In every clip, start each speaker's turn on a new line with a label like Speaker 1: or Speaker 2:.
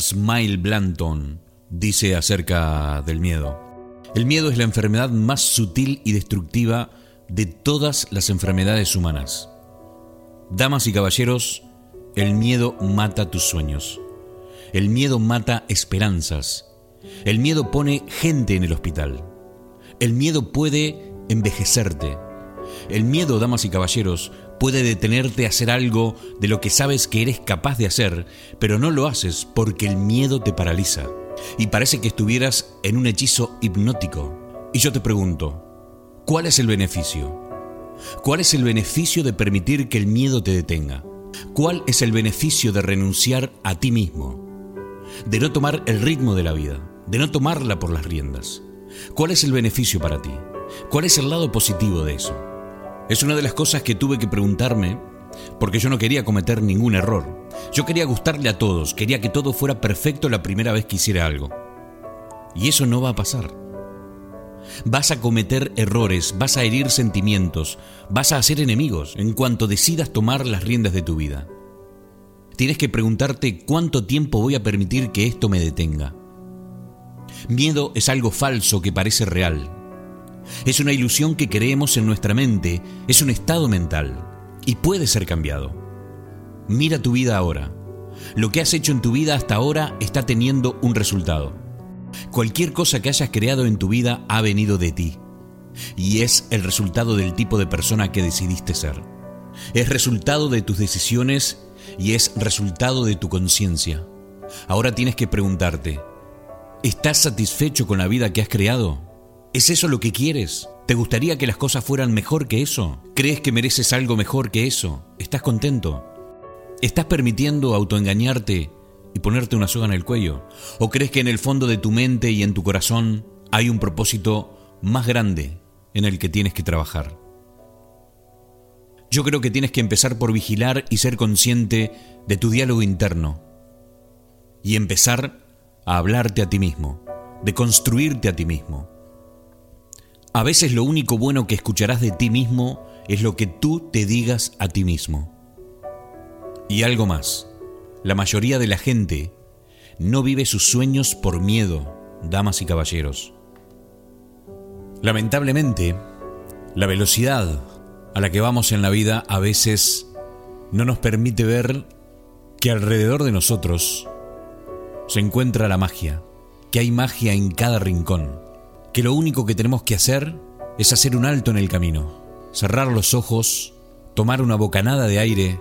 Speaker 1: Smile Blanton dice acerca del miedo. El miedo es la enfermedad más sutil y destructiva de todas las enfermedades humanas. Damas y caballeros, el miedo mata tus sueños. El miedo mata esperanzas. El miedo pone gente en el hospital. El miedo puede envejecerte. El miedo, damas y caballeros, puede detenerte a hacer algo de lo que sabes que eres capaz de hacer, pero no lo haces porque el miedo te paraliza. Y parece que estuvieras en un hechizo hipnótico. Y yo te pregunto, ¿cuál es el beneficio? ¿Cuál es el beneficio de permitir que el miedo te detenga? ¿Cuál es el beneficio de renunciar a ti mismo? De no tomar el ritmo de la vida, de no tomarla por las riendas. ¿Cuál es el beneficio para ti? ¿Cuál es el lado positivo de eso? Es una de las cosas que tuve que preguntarme porque yo no quería cometer ningún error. Yo quería gustarle a todos, quería que todo fuera perfecto la primera vez que hiciera algo. Y eso no va a pasar. Vas a cometer errores, vas a herir sentimientos, vas a hacer enemigos en cuanto decidas tomar las riendas de tu vida. Tienes que preguntarte cuánto tiempo voy a permitir que esto me detenga. Miedo es algo falso que parece real. Es una ilusión que creemos en nuestra mente, es un estado mental y puede ser cambiado. Mira tu vida ahora. Lo que has hecho en tu vida hasta ahora está teniendo un resultado. Cualquier cosa que hayas creado en tu vida ha venido de ti y es el resultado del tipo de persona que decidiste ser. Es resultado de tus decisiones y es resultado de tu conciencia. Ahora tienes que preguntarte, ¿estás satisfecho con la vida que has creado? ¿Es eso lo que quieres? ¿Te gustaría que las cosas fueran mejor que eso? ¿Crees que mereces algo mejor que eso? ¿Estás contento? ¿Estás permitiendo autoengañarte y ponerte una soga en el cuello? ¿O crees que en el fondo de tu mente y en tu corazón hay un propósito más grande en el que tienes que trabajar? Yo creo que tienes que empezar por vigilar y ser consciente de tu diálogo interno y empezar a hablarte a ti mismo, de construirte a ti mismo. A veces lo único bueno que escucharás de ti mismo es lo que tú te digas a ti mismo. Y algo más. La mayoría de la gente no vive sus sueños por miedo, damas y caballeros. Lamentablemente, la velocidad a la que vamos en la vida a veces no nos permite ver que alrededor de nosotros se encuentra la magia, que hay magia en cada rincón, que lo único que tenemos que hacer es hacer un alto en el camino, cerrar los ojos, tomar una bocanada de aire,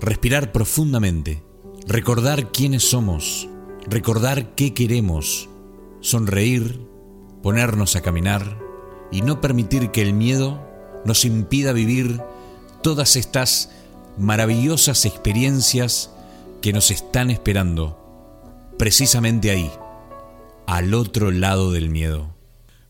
Speaker 1: respirar profundamente recordar quiénes somos, recordar qué queremos, sonreír, ponernos a caminar y no permitir que el miedo nos impida vivir todas estas maravillosas experiencias que nos están esperando precisamente ahí, al otro lado del miedo.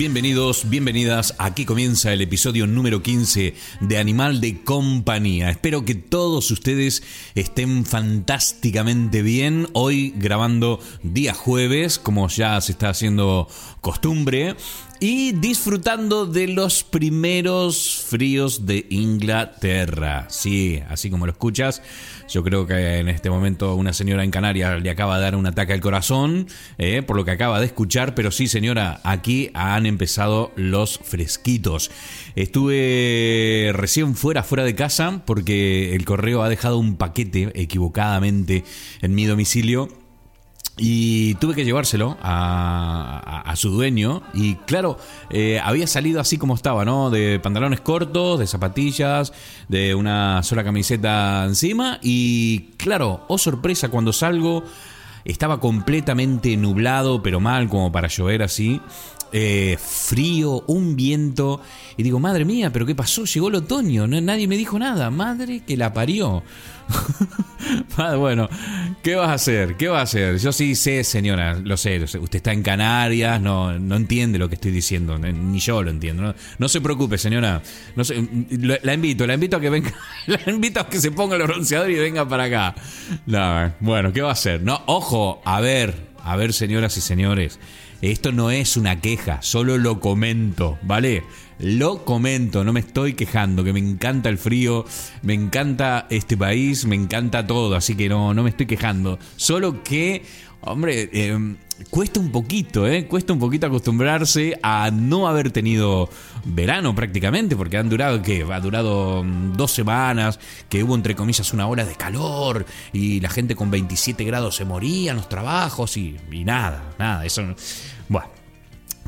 Speaker 1: bienvenidos, bienvenidas. Aquí comienza el episodio número 15 de Animal de Compañía. Espero que todos ustedes estén fantásticamente bien. Hoy grabando día jueves, como ya se está haciendo costumbre y disfrutando de los primeros fríos de Inglaterra. Sí, así como lo escuchas, yo creo que en este momento una señora en Canarias le acaba de dar un ataque al corazón, eh, por lo que acaba de escuchar, pero sí señora, aquí han empezado los fresquitos. Estuve recién fuera, fuera de casa, porque el correo ha dejado un paquete equivocadamente en mi domicilio y tuve que llevárselo a, su dueño. Y claro, eh, había salido así como estaba, ¿no? De pantalones cortos, de zapatillas, de una sola camiseta encima. Y claro, oh sorpresa, cuando salgo estaba completamente nublado, pero mal, como para llover así. Eh, frío, un viento. Y digo, madre mía, pero ¿qué pasó? Llegó el otoño, nadie me dijo nada. Madre que la parió. bueno, ¿qué vas a hacer? ¿Qué vas a hacer? Yo sí sé, señora, lo sé. Usted está en Canarias, no, no entiende lo que estoy diciendo, ni yo lo entiendo. No, se preocupe, señora. No la invito, la invito a que venga, la invito a que se ponga el bronceador y venga para acá. No, bueno, ¿qué va a hacer? No, ojo, a ver, a ver, señoras y señores. Esto no es una queja, solo lo comento, ¿vale? Lo comento, no me estoy quejando, que me encanta el frío, me encanta este país, me encanta todo, así que no, no me estoy quejando. Solo que, hombre, eh, cuesta un poquito, ¿eh? Cuesta un poquito acostumbrarse a no haber tenido verano prácticamente, porque han durado, ¿qué? Ha durado mm, dos semanas, que hubo entre comillas una hora de calor y la gente con 27 grados se moría en los trabajos y, y nada, nada, eso... Bueno,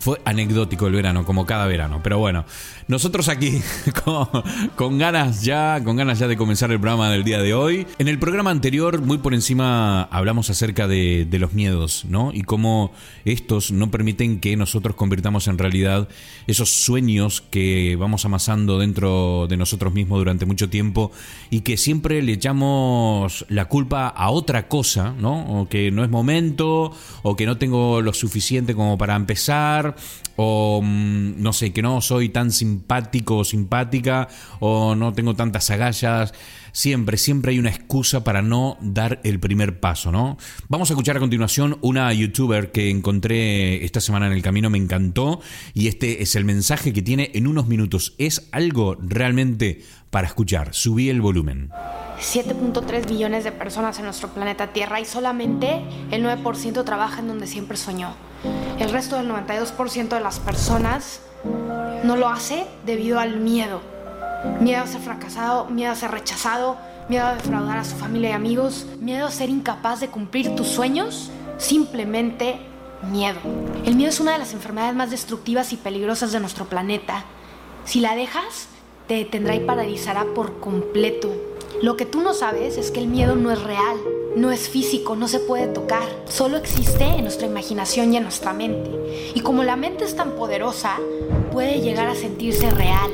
Speaker 1: fue anecdótico el verano, como cada verano. Pero bueno, nosotros aquí con, ganas ya, con ganas ya de comenzar el programa del día de hoy. En el programa anterior, muy por encima, hablamos acerca de, de los miedos, ¿no? Y cómo estos no permiten que nosotros convirtamos en realidad esos sueños que vamos amasando dentro de nosotros mismos durante mucho tiempo y que siempre le echamos la culpa a otra cosa, ¿no? O que no es momento, o que no tengo lo suficiente como para empezar o mm, no sé, que no soy tan simpático o simpática, o no tengo tantas agallas. Siempre, siempre hay una excusa para no dar el primer paso, ¿no? Vamos a escuchar a continuación una youtuber que encontré esta semana en el camino, me encantó, y este es el mensaje que tiene en unos minutos. Es algo realmente para escuchar. Subí el volumen.
Speaker 2: 7.3 billones de personas en nuestro planeta Tierra y solamente el 9% trabaja en donde siempre soñó. El resto del 92% de las personas no lo hace debido al miedo. Miedo a ser fracasado, miedo a ser rechazado, miedo a defraudar a su familia y amigos, miedo a ser incapaz de cumplir tus sueños, simplemente miedo. El miedo es una de las enfermedades más destructivas y peligrosas de nuestro planeta. Si la dejas, te detendrá y paralizará por completo. Lo que tú no sabes es que el miedo no es real no es físico, no se puede tocar, solo existe en nuestra imaginación y en nuestra mente. Y como la mente es tan poderosa, puede llegar a sentirse real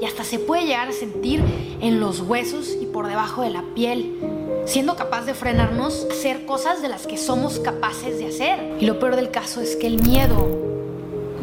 Speaker 2: y hasta se puede llegar a sentir en los huesos y por debajo de la piel, siendo capaz de frenarnos a hacer cosas de las que somos capaces de hacer. Y lo peor del caso es que el miedo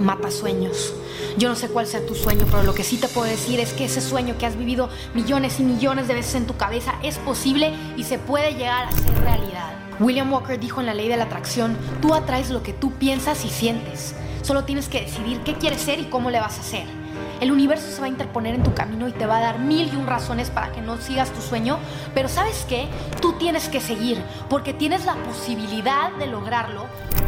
Speaker 2: mata sueños. Yo no sé cuál sea tu sueño, pero lo que sí te puedo decir es que ese sueño que has vivido millones y millones de veces en tu cabeza es posible y se puede llegar a ser realidad. William Walker dijo en la ley de la atracción, tú atraes lo que tú piensas y sientes. Solo tienes que decidir qué quieres ser y cómo le vas a hacer. El universo se va a interponer en tu camino y te va a dar mil y un razones para que no sigas tu sueño, pero ¿sabes qué? Tú tienes que seguir, porque tienes la posibilidad de lograrlo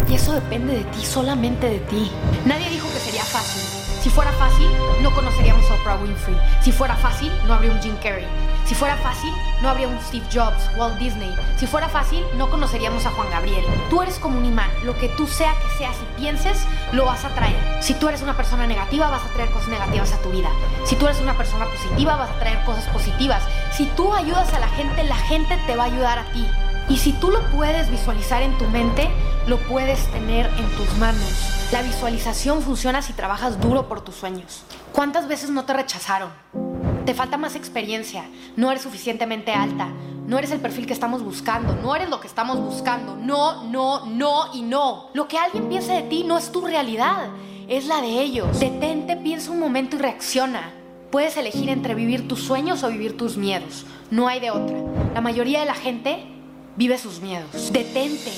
Speaker 2: y eso depende de ti, solamente de ti. Nadie dijo que sería fácil. Si fuera fácil, no conoceríamos a Oprah Winfrey. Si fuera fácil, no habría un Jim Carrey. Si fuera fácil, no habría un Steve Jobs, Walt Disney. Si fuera fácil, no conoceríamos a Juan Gabriel. Tú eres como un imán. Lo que tú sea que seas y pienses, lo vas a traer. Si tú eres una persona negativa, vas a traer cosas negativas a tu vida. Si tú eres una persona positiva, vas a traer cosas positivas. Si tú ayudas a la gente, la gente te va a ayudar a ti. Y si tú lo puedes visualizar en tu mente, lo puedes tener en tus manos. La visualización funciona si trabajas duro por tus sueños. ¿Cuántas veces no te rechazaron? Te falta más experiencia, no eres suficientemente alta, no eres el perfil que estamos buscando, no eres lo que estamos buscando, no, no, no y no. Lo que alguien piense de ti no es tu realidad. es la de ellos. Detente, piensa un momento y reacciona. Puedes elegir entre vivir tus sueños o vivir tus miedos. No hay de otra. La mayoría de la gente vive sus miedos. Detente,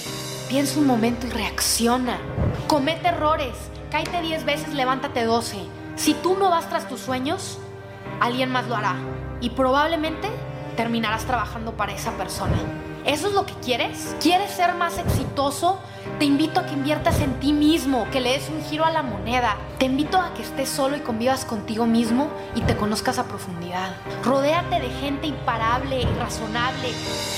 Speaker 2: piensa un momento y reacciona. Comete errores. Cáete 10 veces, levántate 12. Si tú no vas tras tus sueños, alguien más lo hará. Y probablemente terminarás trabajando para esa persona. ¿Eso es lo que quieres? ¿Quieres ser más exitoso? Te invito a que inviertas en ti mismo, que le des un giro a la moneda. Te invito a que estés solo y convivas contigo mismo y te conozcas a profundidad. Rodéate de gente imparable, irrazonable,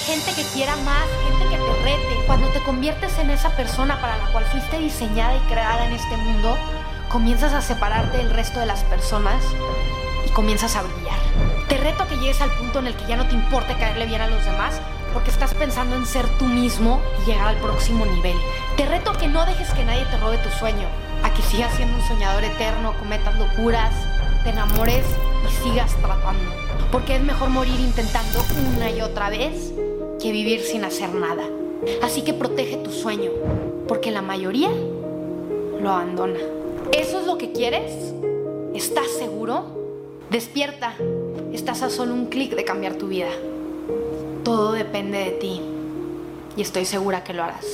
Speaker 2: gente que quiera más, gente que te rete. Cuando te conviertes en esa persona para la cual fuiste diseñada y creada en este mundo, comienzas a separarte del resto de las personas y comienzas a brillar. Te reto a que llegues al punto en el que ya no te importe caerle bien a los demás porque estás pensando en ser tú mismo y llegar al próximo nivel. Te reto que no dejes que nadie te robe tu sueño, a que sigas siendo un soñador eterno, cometas locuras, te enamores y sigas tratando. Porque es mejor morir intentando una y otra vez que vivir sin hacer nada. Así que protege tu sueño, porque la mayoría lo abandona. ¿Eso es lo que quieres? ¿Estás seguro? Despierta. Estás a solo un clic de cambiar tu vida. Todo depende de ti y estoy segura que lo harás.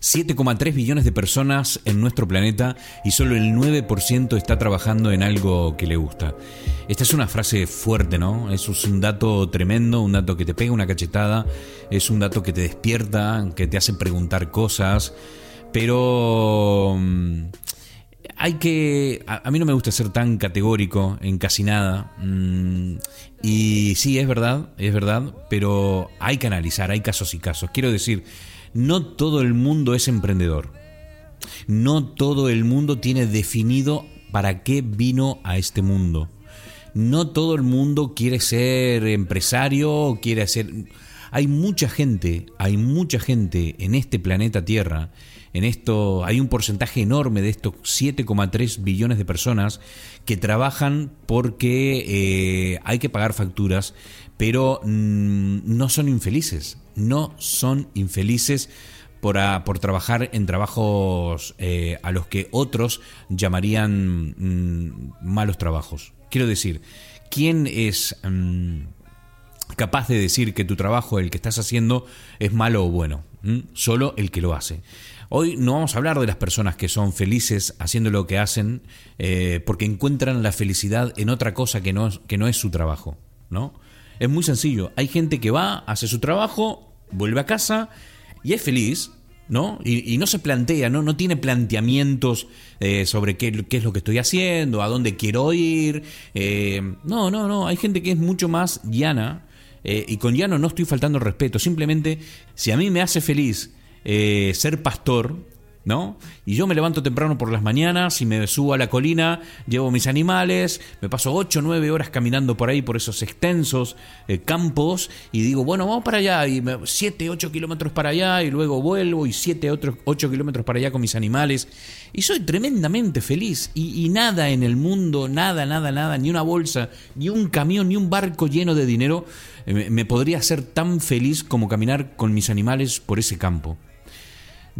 Speaker 1: 7,3 billones de personas en nuestro planeta y solo el 9% está trabajando en algo que le gusta. Esta es una frase fuerte, ¿no? Es un dato tremendo, un dato que te pega una cachetada, es un dato que te despierta, que te hace preguntar cosas, pero mm, hay que. A, mí no me gusta ser tan categórico en casi nada. Mm, y sí, es verdad, es verdad, pero hay que analizar, hay casos y casos. Quiero decir, no todo el mundo es emprendedor. No todo el mundo tiene definido para qué vino a este mundo. No todo el mundo quiere ser empresario, quiere ser. Hay mucha gente, hay mucha gente en este planeta Tierra en esto hay un porcentaje enorme de estos 7,3 billones de personas que trabajan porque eh, hay que pagar facturas, pero mm, no son infelices, no son infelices por, por trabajar en trabajos eh, a los que otros llamarían mm, malos trabajos. Quiero decir, ¿quién es... Mm, capaz de decir que tu trabajo, el que estás haciendo, es malo o bueno. Solo el que lo hace. Hoy no vamos a hablar de las personas que son felices haciendo lo que hacen eh, porque encuentran la felicidad en otra cosa que no, que no es su trabajo, ¿no? Es muy sencillo. Hay gente que va, hace su trabajo, vuelve a casa y es feliz, ¿no? Y, no se plantea, ¿no? No tiene planteamientos eh, sobre qué, qué, es lo que estoy haciendo, a dónde quiero ir. Eh, no, no, no. Hay gente que es mucho más llana. y con llano no estoy faltando respeto. Simplemente, si a mí me hace feliz eh, ser pastor, ¿no? Y yo me levanto temprano por las mañanas y me subo a la colina, llevo mis animales, me paso 8 o 9 horas caminando por ahí, por esos extensos eh, campos, y digo, bueno, vamos para allá, y 7, 8 kilómetros para allá, y luego vuelvo, y 7, 8 kilómetros para allá con mis animales, y soy tremendamente feliz, y, y nada en el mundo, nada, nada, nada, ni una bolsa, ni un camión, ni un barco lleno de dinero, eh, me podría hacer tan feliz como caminar con mis animales por ese campo.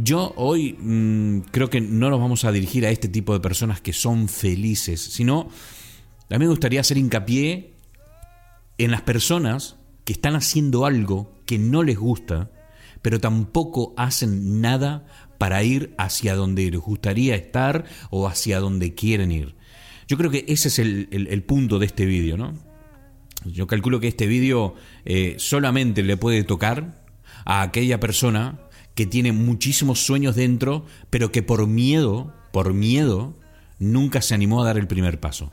Speaker 1: Yo hoy mm, creo que no nos vamos a dirigir a este tipo de personas que son felices, sino a mí me gustaría hacer hincapié en las personas que están haciendo algo que no les gusta, pero tampoco hacen nada para ir hacia donde les gustaría estar o hacia donde quieren ir. Yo creo que ese es el, punto de este vídeo, ¿no? Yo calculo que este vídeo eh, solamente le puede tocar a aquella persona que tiene muchísimos sueños dentro, pero que por miedo, por miedo, nunca se animó a dar el primer paso.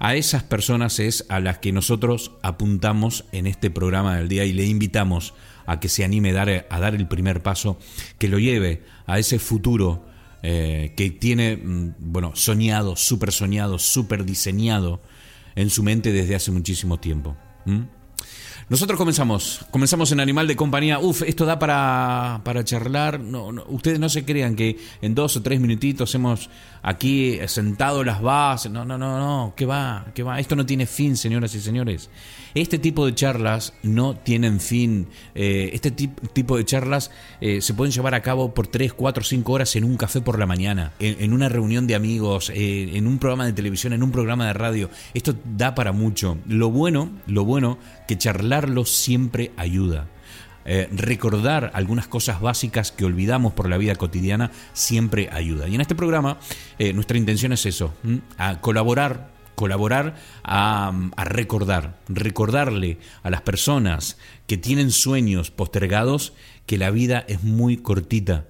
Speaker 1: A esas personas es a las que nosotros apuntamos en este programa del día y le invitamos a que se anime a dar, el primer paso, que lo lleve a ese futuro eh, que tiene, mm, bueno, soñado, súper soñado, súper diseñado en su mente desde hace muchísimo tiempo. Nosotros comenzamos, comenzamos en Animal de Compañía. Uf, esto da para, para charlar. No, ustedes no se crean que en dos o tres minutitos hemos aquí sentado las bases. No, no, no, no. ¿Qué va? ¿Qué va? Esto no tiene fin, señoras y señores. Este tipo de charlas no tienen fin. Eh, este tipo de charlas eh, se pueden llevar a cabo por 3, 4, 5 horas en un café por la mañana, en, una reunión de amigos, eh, en un programa de televisión, en un programa de radio. Esto da para mucho. Lo bueno, lo bueno, que charlarlo siempre ayuda. recordar algunas cosas básicas que olvidamos por la vida cotidiana siempre ayuda. Y en este programa nuestra intención es eso, a colaborar colaborar a, recordar, recordarle a las personas que tienen sueños postergados que la vida es muy cortita,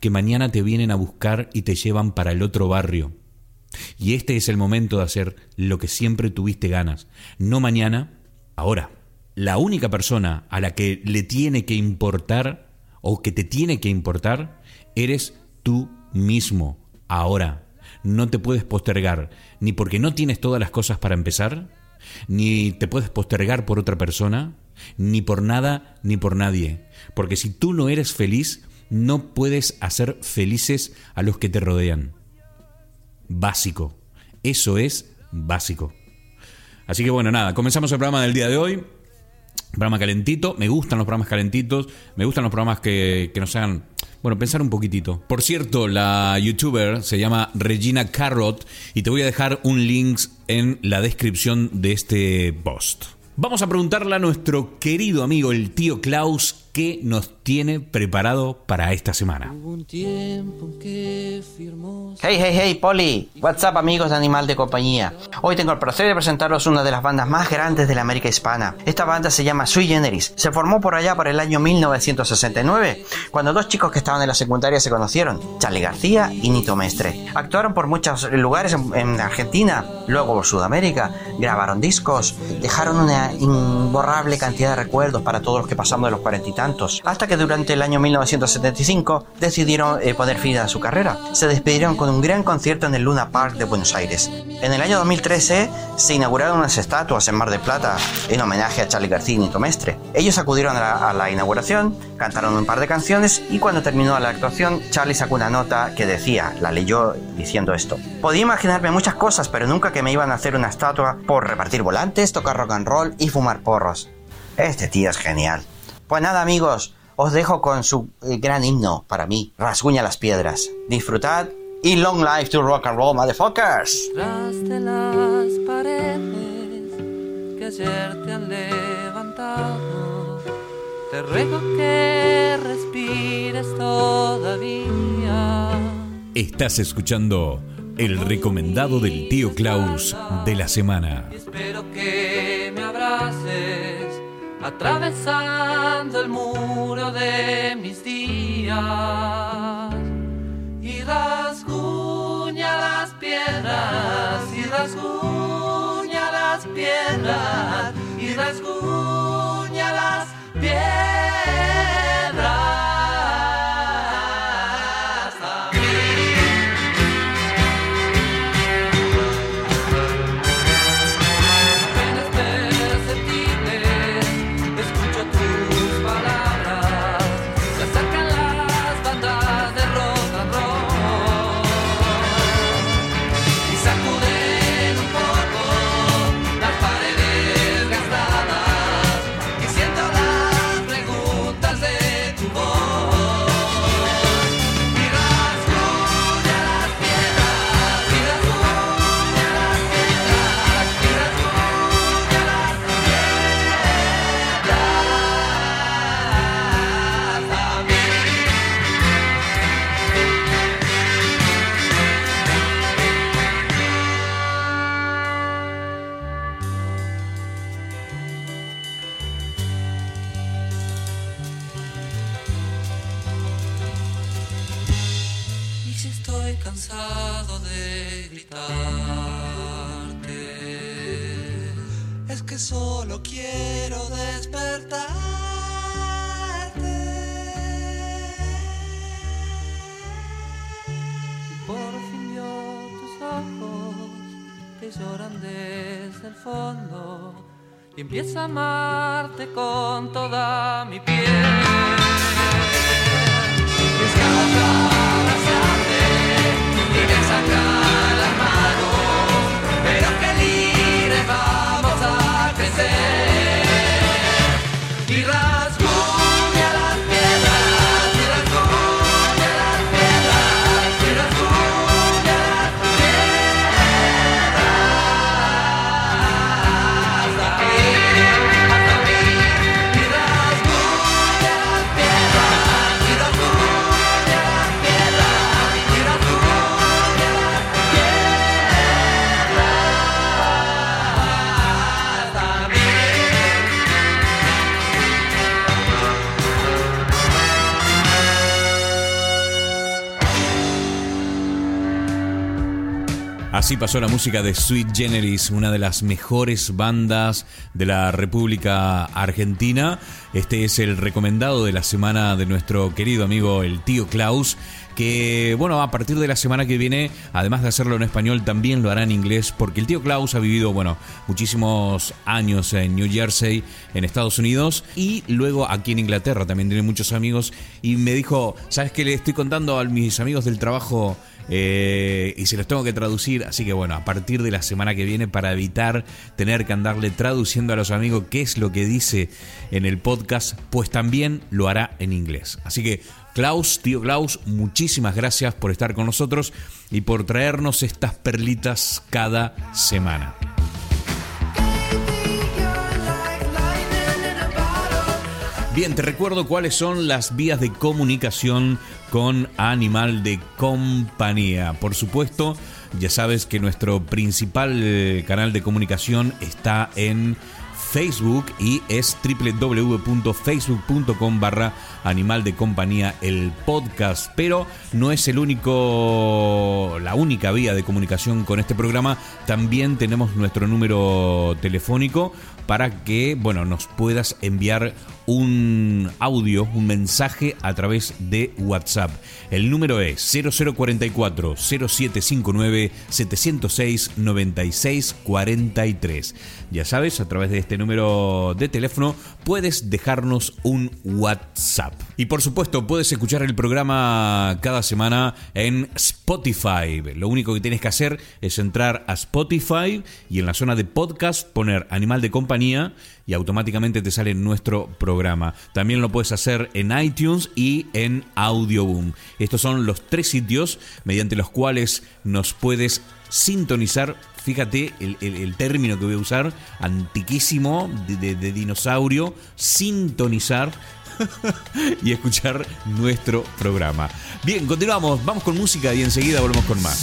Speaker 1: que mañana te vienen a buscar y te llevan para el otro barrio. Y este es el momento de hacer lo que siempre tuviste ganas, no mañana, ahora. La única persona a la que le tiene que importar o que te tiene que importar eres tú mismo, ahora no te puedes postergar, ni porque no tienes todas las cosas para empezar, ni te puedes postergar por otra persona, ni por nada, ni por nadie. Porque si tú no eres feliz, no puedes hacer felices a los que te rodean. Básico. Eso es básico. Así que bueno, nada, comenzamos el programa del día de hoy. Programa calentito. Me gustan los programas calentitos. Me gustan los programas que, que nos hagan bueno, pensar un poquitito. Por cierto, la youtuber se llama Regina Carrot y te voy a dejar un link en la descripción de este post. Vamos a preguntarle a nuestro querido amigo el tío Klaus qué nos tiene preparado para esta semana.
Speaker 3: Hey, hey, hey, Poli. What's up, amigos de Animal de Compañía. Hoy tengo el placer de presentaros una de las bandas más grandes de la América Hispana. Esta banda se llama Sui Generis. Se formó por allá por el año 1969, cuando dos chicos que estaban en la secundaria se conocieron, Charlie García y Nito Mestre. Actuaron por muchos lugares en, en Argentina, luego por Sudamérica, grabaron discos, dejaron una imborrable cantidad de recuerdos para todos los que pasamos de los cuarenta y hasta que durante el año 1975 decidieron eh, poner fin a su carrera. Se despidieron con un gran concierto en el Luna Park de Buenos Aires. En el año 2013 se inauguraron unas estatuas en Mar del Plata en homenaje a Charlie García y Nito Mestre. Ellos acudieron a la, inauguración, cantaron un par de canciones y cuando terminó la actuación, Charlie sacó una nota que decía, la leyó diciendo esto. Podía imaginarme muchas cosas, pero nunca que me iban a hacer una estatua por repartir volantes, tocar rock and roll y fumar porros. Este tío es genial. Pues nada amigos, os dejo con su eh, gran himno para mí, Rasguña las piedras. Disfrutad y long life to rock and roll, motherfuckers.
Speaker 4: Tras de las paredes que ayer te han levantado, te ruego que respires todavía.
Speaker 1: Estás escuchando el recomendado del tío Klaus de la semana.
Speaker 4: espero que me abraces atravesando el muro de mis días. Y rasguña las piedras y rasguña las piedras y rasguña las piedras de gritarte. Es que solo quiero despertarte. Y por fin tus ojos te lloran desde el fondo. Y empiezo a amarte con toda mi piel. Escapa vamos a crecer.
Speaker 1: Así pasó la música de Sweet Generis, una de las mejores bandas de la República Argentina. Este es el recomendado de la semana de nuestro querido amigo el tío Klaus, que bueno, a partir de la semana que viene, además de hacerlo en español, también lo hará en inglés, porque el tío Klaus ha vivido, bueno, muchísimos años en New Jersey, en Estados Unidos, y luego aquí en Inglaterra también tiene muchos amigos, y me dijo, ¿sabes qué le estoy contando a mis amigos del trabajo? Eh, y se los tengo que traducir, así que bueno, a partir de la semana que viene, para evitar tener que andarle traduciendo a los amigos qué es lo que dice en el podcast, pues también lo hará en inglés. Así que Klaus, tío Klaus, muchísimas gracias por estar con nosotros y por traernos estas perlitas cada semana. Bien, te recuerdo cuáles son las vías de comunicación con Animal de Compañía. Por supuesto, ya sabes que nuestro principal canal de comunicación está en Facebook y es www.facebook.com barra Animal de Compañía el podcast. Pero no es el único, la única vía de comunicación con este programa. También tenemos nuestro número telefónico para que, bueno, nos puedas enviar un audio, un mensaje a través de WhatsApp. El número es 0044 0759 706 96 43. Ya sabes, a través de este número de teléfono puedes dejarnos un WhatsApp. Y por supuesto, puedes escuchar el programa cada semana en Spotify. Lo único que tienes que hacer es entrar a Spotify y en la zona de podcast poner Animal de Compañía y automáticamente te sale nuestro programa. También lo puedes hacer en iTunes y en Audioboom. Estos son los tres sitios mediante los cuales nos puedes sintonizar. Fíjate el, término que voy a usar, antiquísimo, de dinosaurio, sintonizar y escuchar nuestro programa. Bien, continuamos, vamos con música y enseguida volvemos con más.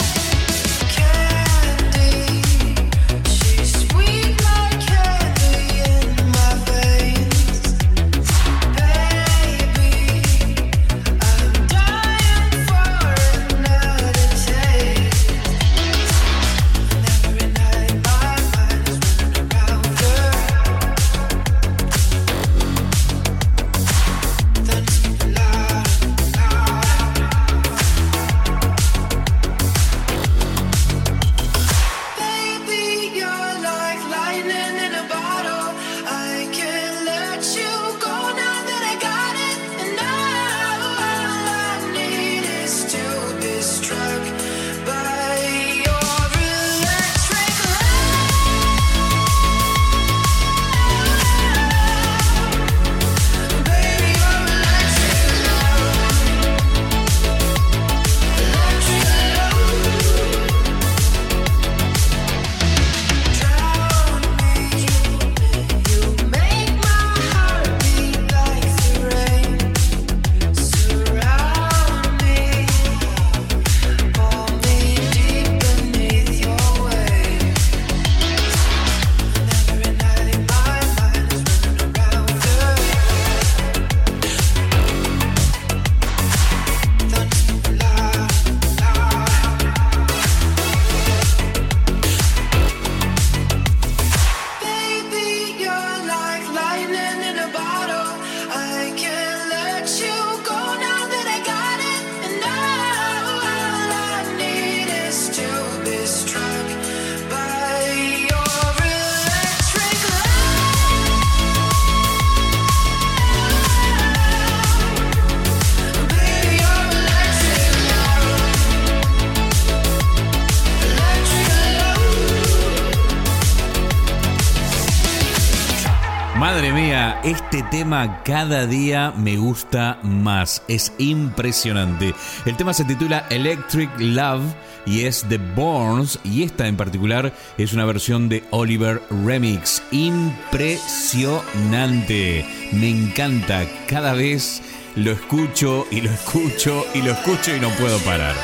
Speaker 1: Este tema cada día me gusta más. Es impresionante. El tema se titula Electric Love y es The Borns y esta en particular es una versión de Oliver Remix. Impresionante. Me encanta. Cada vez lo escucho y lo escucho y lo escucho y no puedo parar.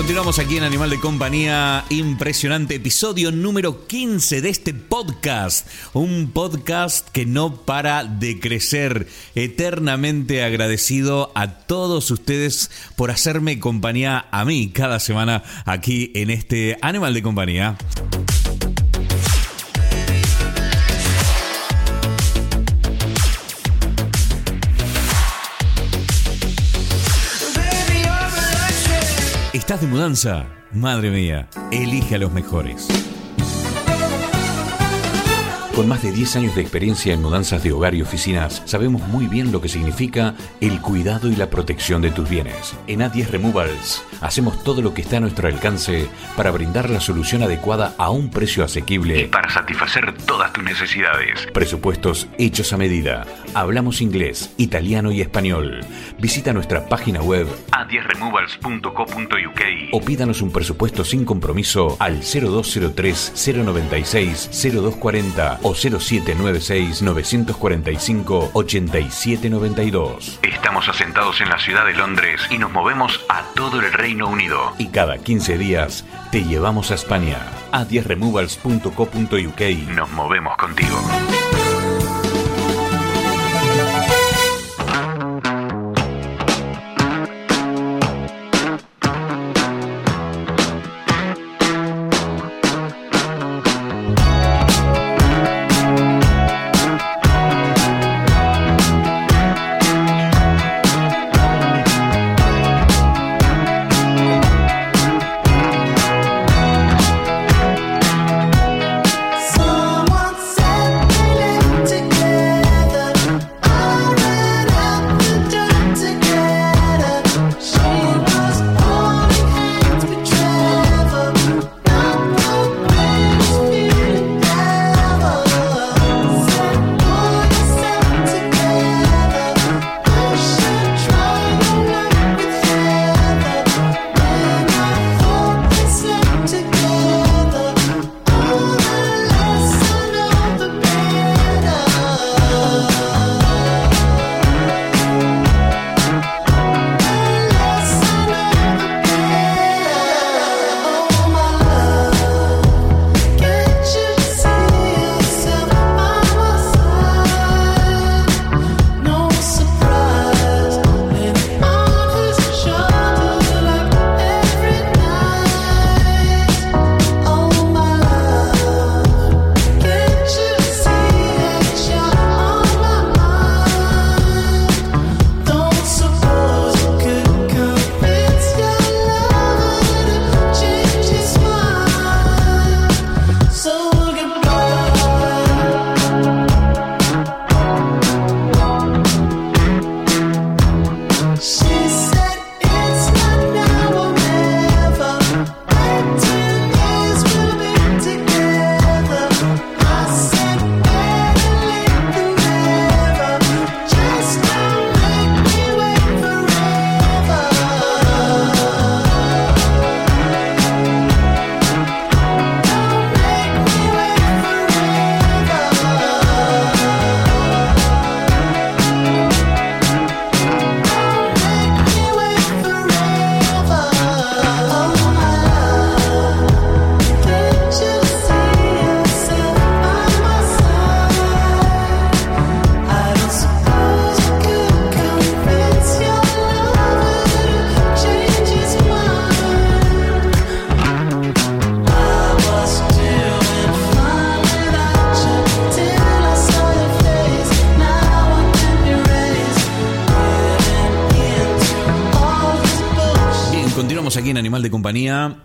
Speaker 1: Continuamos aquí en Animal de Compañía. Impresionante episodio número 15 de este podcast. Un podcast que no para de crecer. Eternamente agradecido a todos ustedes por hacerme compañía a mí cada semana aquí en este Animal de Compañía. ¿Estás de mudanza? Madre mía, elige a los mejores. Con más de 10 años de experiencia en mudanzas de hogar y oficinas, sabemos muy bien lo que significa el cuidado y la protección de tus bienes. En A10 Removals hacemos todo lo que está a nuestro alcance para brindar la solución adecuada a un precio asequible y para satisfacer todas tus necesidades. Presupuestos hechos a medida. Hablamos inglés, italiano y español. Visita nuestra página web a10removals.co.uk o pídanos un presupuesto sin compromiso al 0203 096 0240 o 0796 945 8792. Estamos asentados en la ciudad de Londres y nos movemos a todo el Reino Unido. Y cada 15 días te llevamos a España. a10removals.co.uk nos movemos contigo.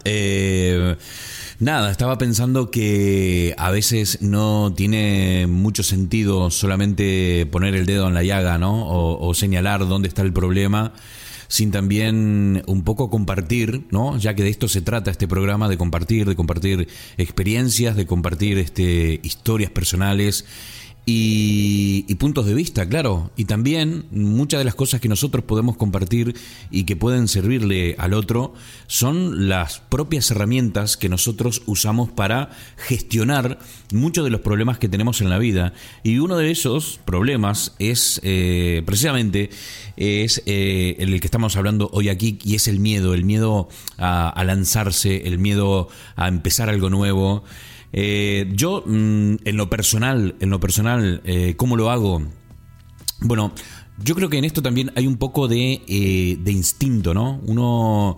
Speaker 1: Eh, nada, estaba pensando que a veces no tiene mucho sentido solamente poner el dedo en la llaga, ¿no? O, o señalar dónde está el problema sin también un poco compartir, ¿no? Ya que de esto se trata este programa, de compartir, de compartir experiencias, de compartir este, historias personales y, puntos de vista, claro. Y también muchas de las cosas que nosotros podemos compartir y que pueden servirle al otro son las propias herramientas que nosotros usamos para gestionar muchos de los problemas que tenemos en la vida. Y uno de esos problemas es eh, precisamente es eh, el que estamos hablando hoy aquí y es el miedo, el miedo a lanzarse, el miedo a empezar algo nuevo. Eh, yo, mm, en lo personal, en lo personal, eh, ¿cómo lo hago? Bueno, yo creo que en esto también hay un poco de, eh, de instinto, ¿no? Uno,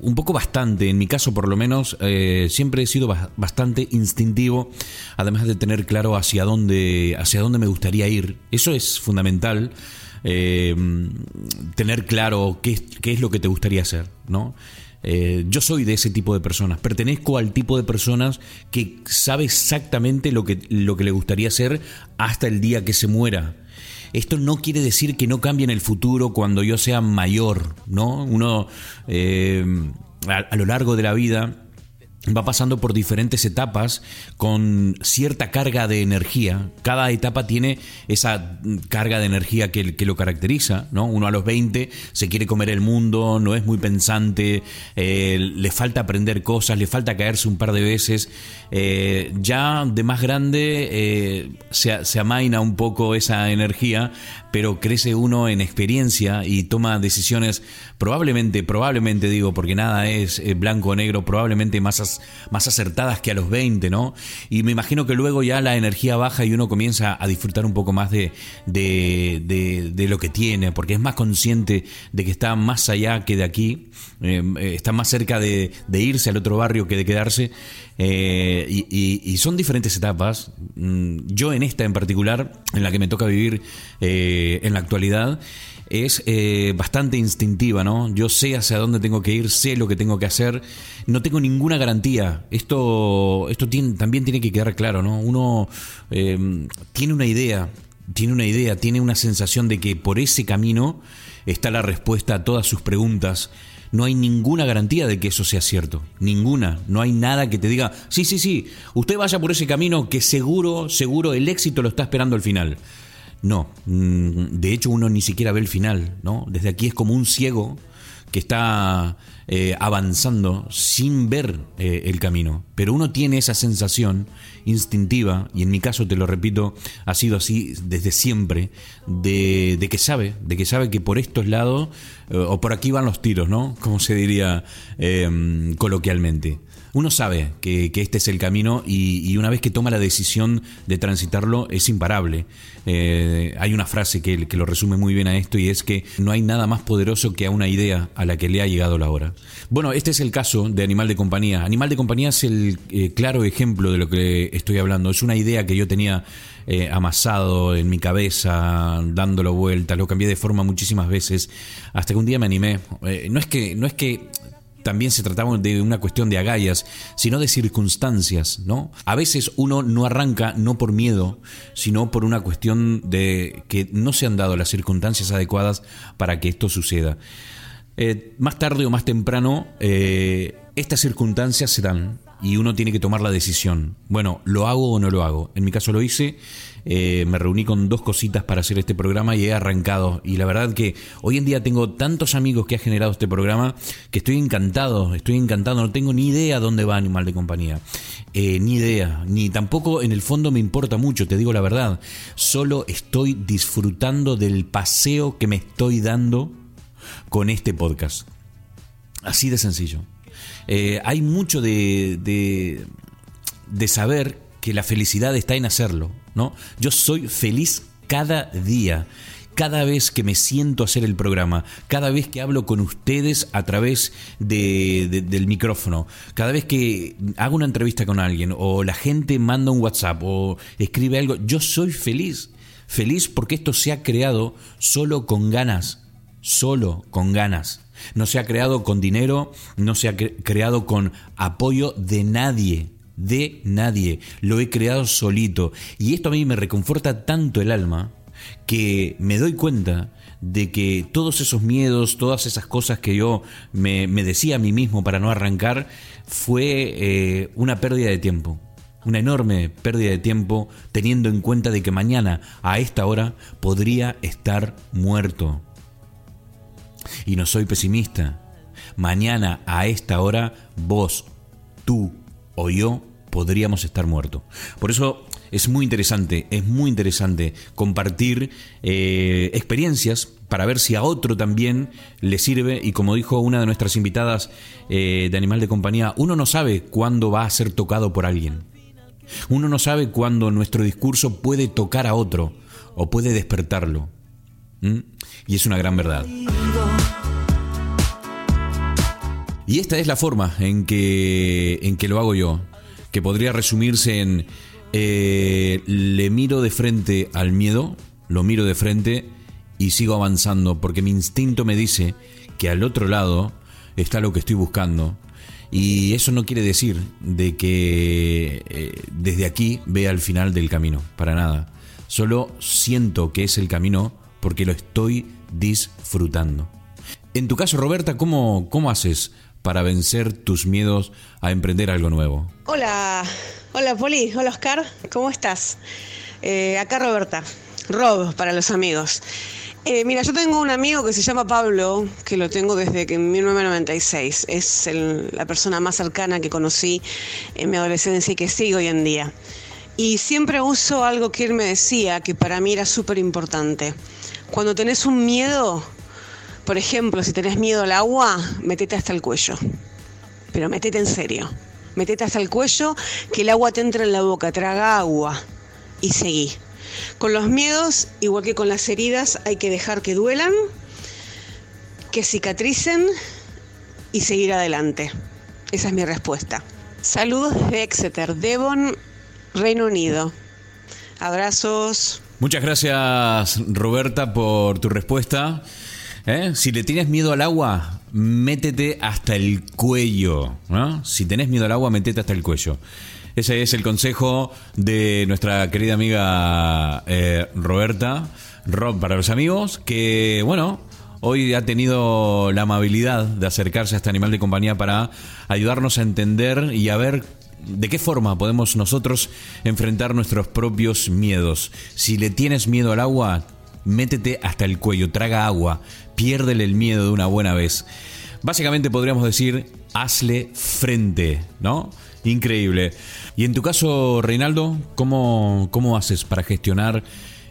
Speaker 1: un poco bastante, en mi caso por lo menos, siempre he sido bastante instintivo, además de tener claro hacia dónde, hacia dónde me gustaría ir. Eso es fundamental. tener claro qué, qué es lo que te gustaría hacer, ¿no? Eh, yo soy de ese tipo de personas, pertenezco al tipo de personas que sabe exactamente lo que, lo que le gustaría hacer hasta el día que se muera. Esto no quiere decir que no cambie en el futuro cuando yo sea mayor, ¿no? Uno eh, a, lo largo de la vida va pasando por diferentes etapas con cierta carga de energía. Cada etapa tiene esa carga de energía que, que lo caracteriza. ¿no? Uno a los 20 se quiere comer el mundo, no es muy pensante, eh, le falta aprender cosas, le falta caerse un par de veces. Eh, ya de más grande eh, se, se amaina un poco esa energía, pero crece uno en experiencia y toma decisiones probablemente, probablemente digo, porque nada es blanco o negro, probablemente más más acertadas que a los 20, ¿no? Y me imagino que luego ya la energía baja y uno comienza a disfrutar un poco más de, de, lo que tiene, porque es más consciente de que está más allá que de aquí, eh, está más cerca de, irse al otro barrio que de quedarse. Eh, y, son diferentes etapas. Mm, yo en esta en particular, en la que me toca vivir eh, en la actualidad, es eh, bastante instintiva, ¿no? Yo sé hacia dónde tengo que ir, sé lo que tengo que hacer, no tengo ninguna garantía. Esto, esto también tiene que quedar claro, ¿no? Uno tiene una idea, tiene una idea, tiene una sensación de que por ese camino está la respuesta a todas sus preguntas. No hay ninguna garantía de que eso sea cierto. Ninguna. No hay nada que te diga, sí, sí, sí, usted vaya por ese camino que seguro, seguro el éxito lo está esperando al final. No, mm, de hecho uno ni siquiera ve el final, ¿no? Desde aquí es como un ciego que está eh, avanzando sin ver eh, el camino. Pero uno tiene esa sensación instintiva, y en mi caso te lo repito, ha sido así desde siempre, de, de que sabe, de que sabe que por estos lados, eh, o por aquí van los tiros, ¿no? Como se diría coloquialmente uno sabe que, este es el camino y, una vez que toma la decisión de transitarlo es imparable. Eh, hay una frase que, lo resume muy bien a esto y es que no hay nada más poderoso que a una idea a la que le ha llegado la hora. Bueno, este es el caso de Animal de Compañía. Animal de Compañía es el eh, claro ejemplo de lo que estoy hablando. Es una idea que yo tenía eh, amasado en mi cabeza, dándolo vuelta, lo cambié de forma muchísimas veces, hasta que un día me animé. no es que, no es que también se trataba de una cuestión de agallas, sino de circunstancias, ¿no? A veces uno no arranca no por miedo, sino por una cuestión de que no se han dado las circunstancias adecuadas para que esto suceda. Eh, más tarde o más temprano, eh, estas circunstancias se dan y uno tiene que tomar la decisión. Bueno, ¿lo hago o no lo hago? En mi caso lo hice eh, me reuní con dos cositas para hacer este programa y he arrancado. Y la verdad que hoy en día tengo tantos amigos que ha generado este programa que estoy encantado, estoy encantado. No tengo ni idea dónde va Animal de Compañía. Eh, ni idea, ni tampoco en el fondo me importa mucho, te digo la verdad. Solo estoy disfrutando del paseo que me estoy dando con este podcast. Así de sencillo. Eh, hay mucho de, de, saber que la felicidad está en hacerlo, ¿no? Yo soy feliz cada día cada vez que me siento a hacer el programa, cada vez que hablo con ustedes a través de, del micrófono, cada vez que hago una entrevista con alguien o la gente manda un WhatsApp o escribe algo, yo soy feliz. Feliz porque esto se ha creado solo con ganas, solo, con ganas. No se ha creado con dinero, no se ha creado con apoyo de nadie, de nadie. Lo he creado solito. Y esto a mí me reconforta tanto el alma que me doy cuenta de que todos esos miedos, todas esas cosas que yo me, decía a mí mismo para no arrancar, fue eh, una pérdida de tiempo. Una enorme pérdida de tiempo teniendo en cuenta de que mañana a esta hora podría estar muerto. Y no soy pesimista. Mañana a esta hora vos, tú o yo podríamos estar muertos. Por eso es muy interesante, es muy interesante compartir eh, experiencias para ver si a otro también le sirve y como dijo una de nuestras invitadas eh, de Animal de Compañía, uno no sabe cuándo va a ser tocado por alguien. Uno no sabe cuándo nuestro discurso puede tocar a otro o puede despertarlo. Y es una gran verdad. Y esta es la forma en que, en que lo hago yo, que podría resumirse en eh, le miro de frente al miedo, lo miro de frente y sigo avanzando porque mi instinto me dice que al otro lado está lo que estoy buscando. Y eso no quiere decir de que eh, desde aquí vea el final del camino, para nada. Solo siento que es el camino porque lo estoy disfrutando. En tu caso, Roberta, ¿cómo, cómo haces para vencer tus miedos a emprender algo nuevo?
Speaker 5: Hola, hola Poli, hola Oscar, ¿cómo estás? Eh, acá Roberta, Rob para los amigos. Eh, mira, yo tengo un amigo que se llama Pablo, que lo tengo desde que en 1996. Es la persona más cercana que conocí en mi adolescencia y que sigo hoy en día. Y siempre uso algo que él me decía, que para mí era súper importante. Cuando tenés un miedo, por ejemplo, si tenés miedo al agua, metete hasta el cuello. Pero metete en serio. Metete hasta el cuello, que el agua te entra en la boca, traga agua y seguí. Con los miedos, igual que con las heridas, hay que dejar que duelan, que cicatricen y seguir adelante. Esa es mi respuesta. Saludos desde Exeter, Devon, Reino Unido. Abrazos.
Speaker 1: Muchas gracias Roberta por tu respuesta. ¿Eh? Si le tienes miedo al agua, métete hasta el cuello. Si tenés miedo al agua, métete hasta el cuello. Ese es el consejo de nuestra querida amiga eh, Roberta, Rob para los amigos, que bueno, hoy ha tenido la amabilidad de acercarse a este animal de compañía para ayudarnos a entender y a ver de qué forma podemos nosotros enfrentar nuestros propios miedos. Si le tienes miedo al agua, métete hasta el cuello, traga agua, piérdele el miedo de una buena vez. Básicamente podríamos decir, hazle frente, ¿no? Increíble. Y en tu caso, Reinaldo, ¿cómo, cómo haces para gestionar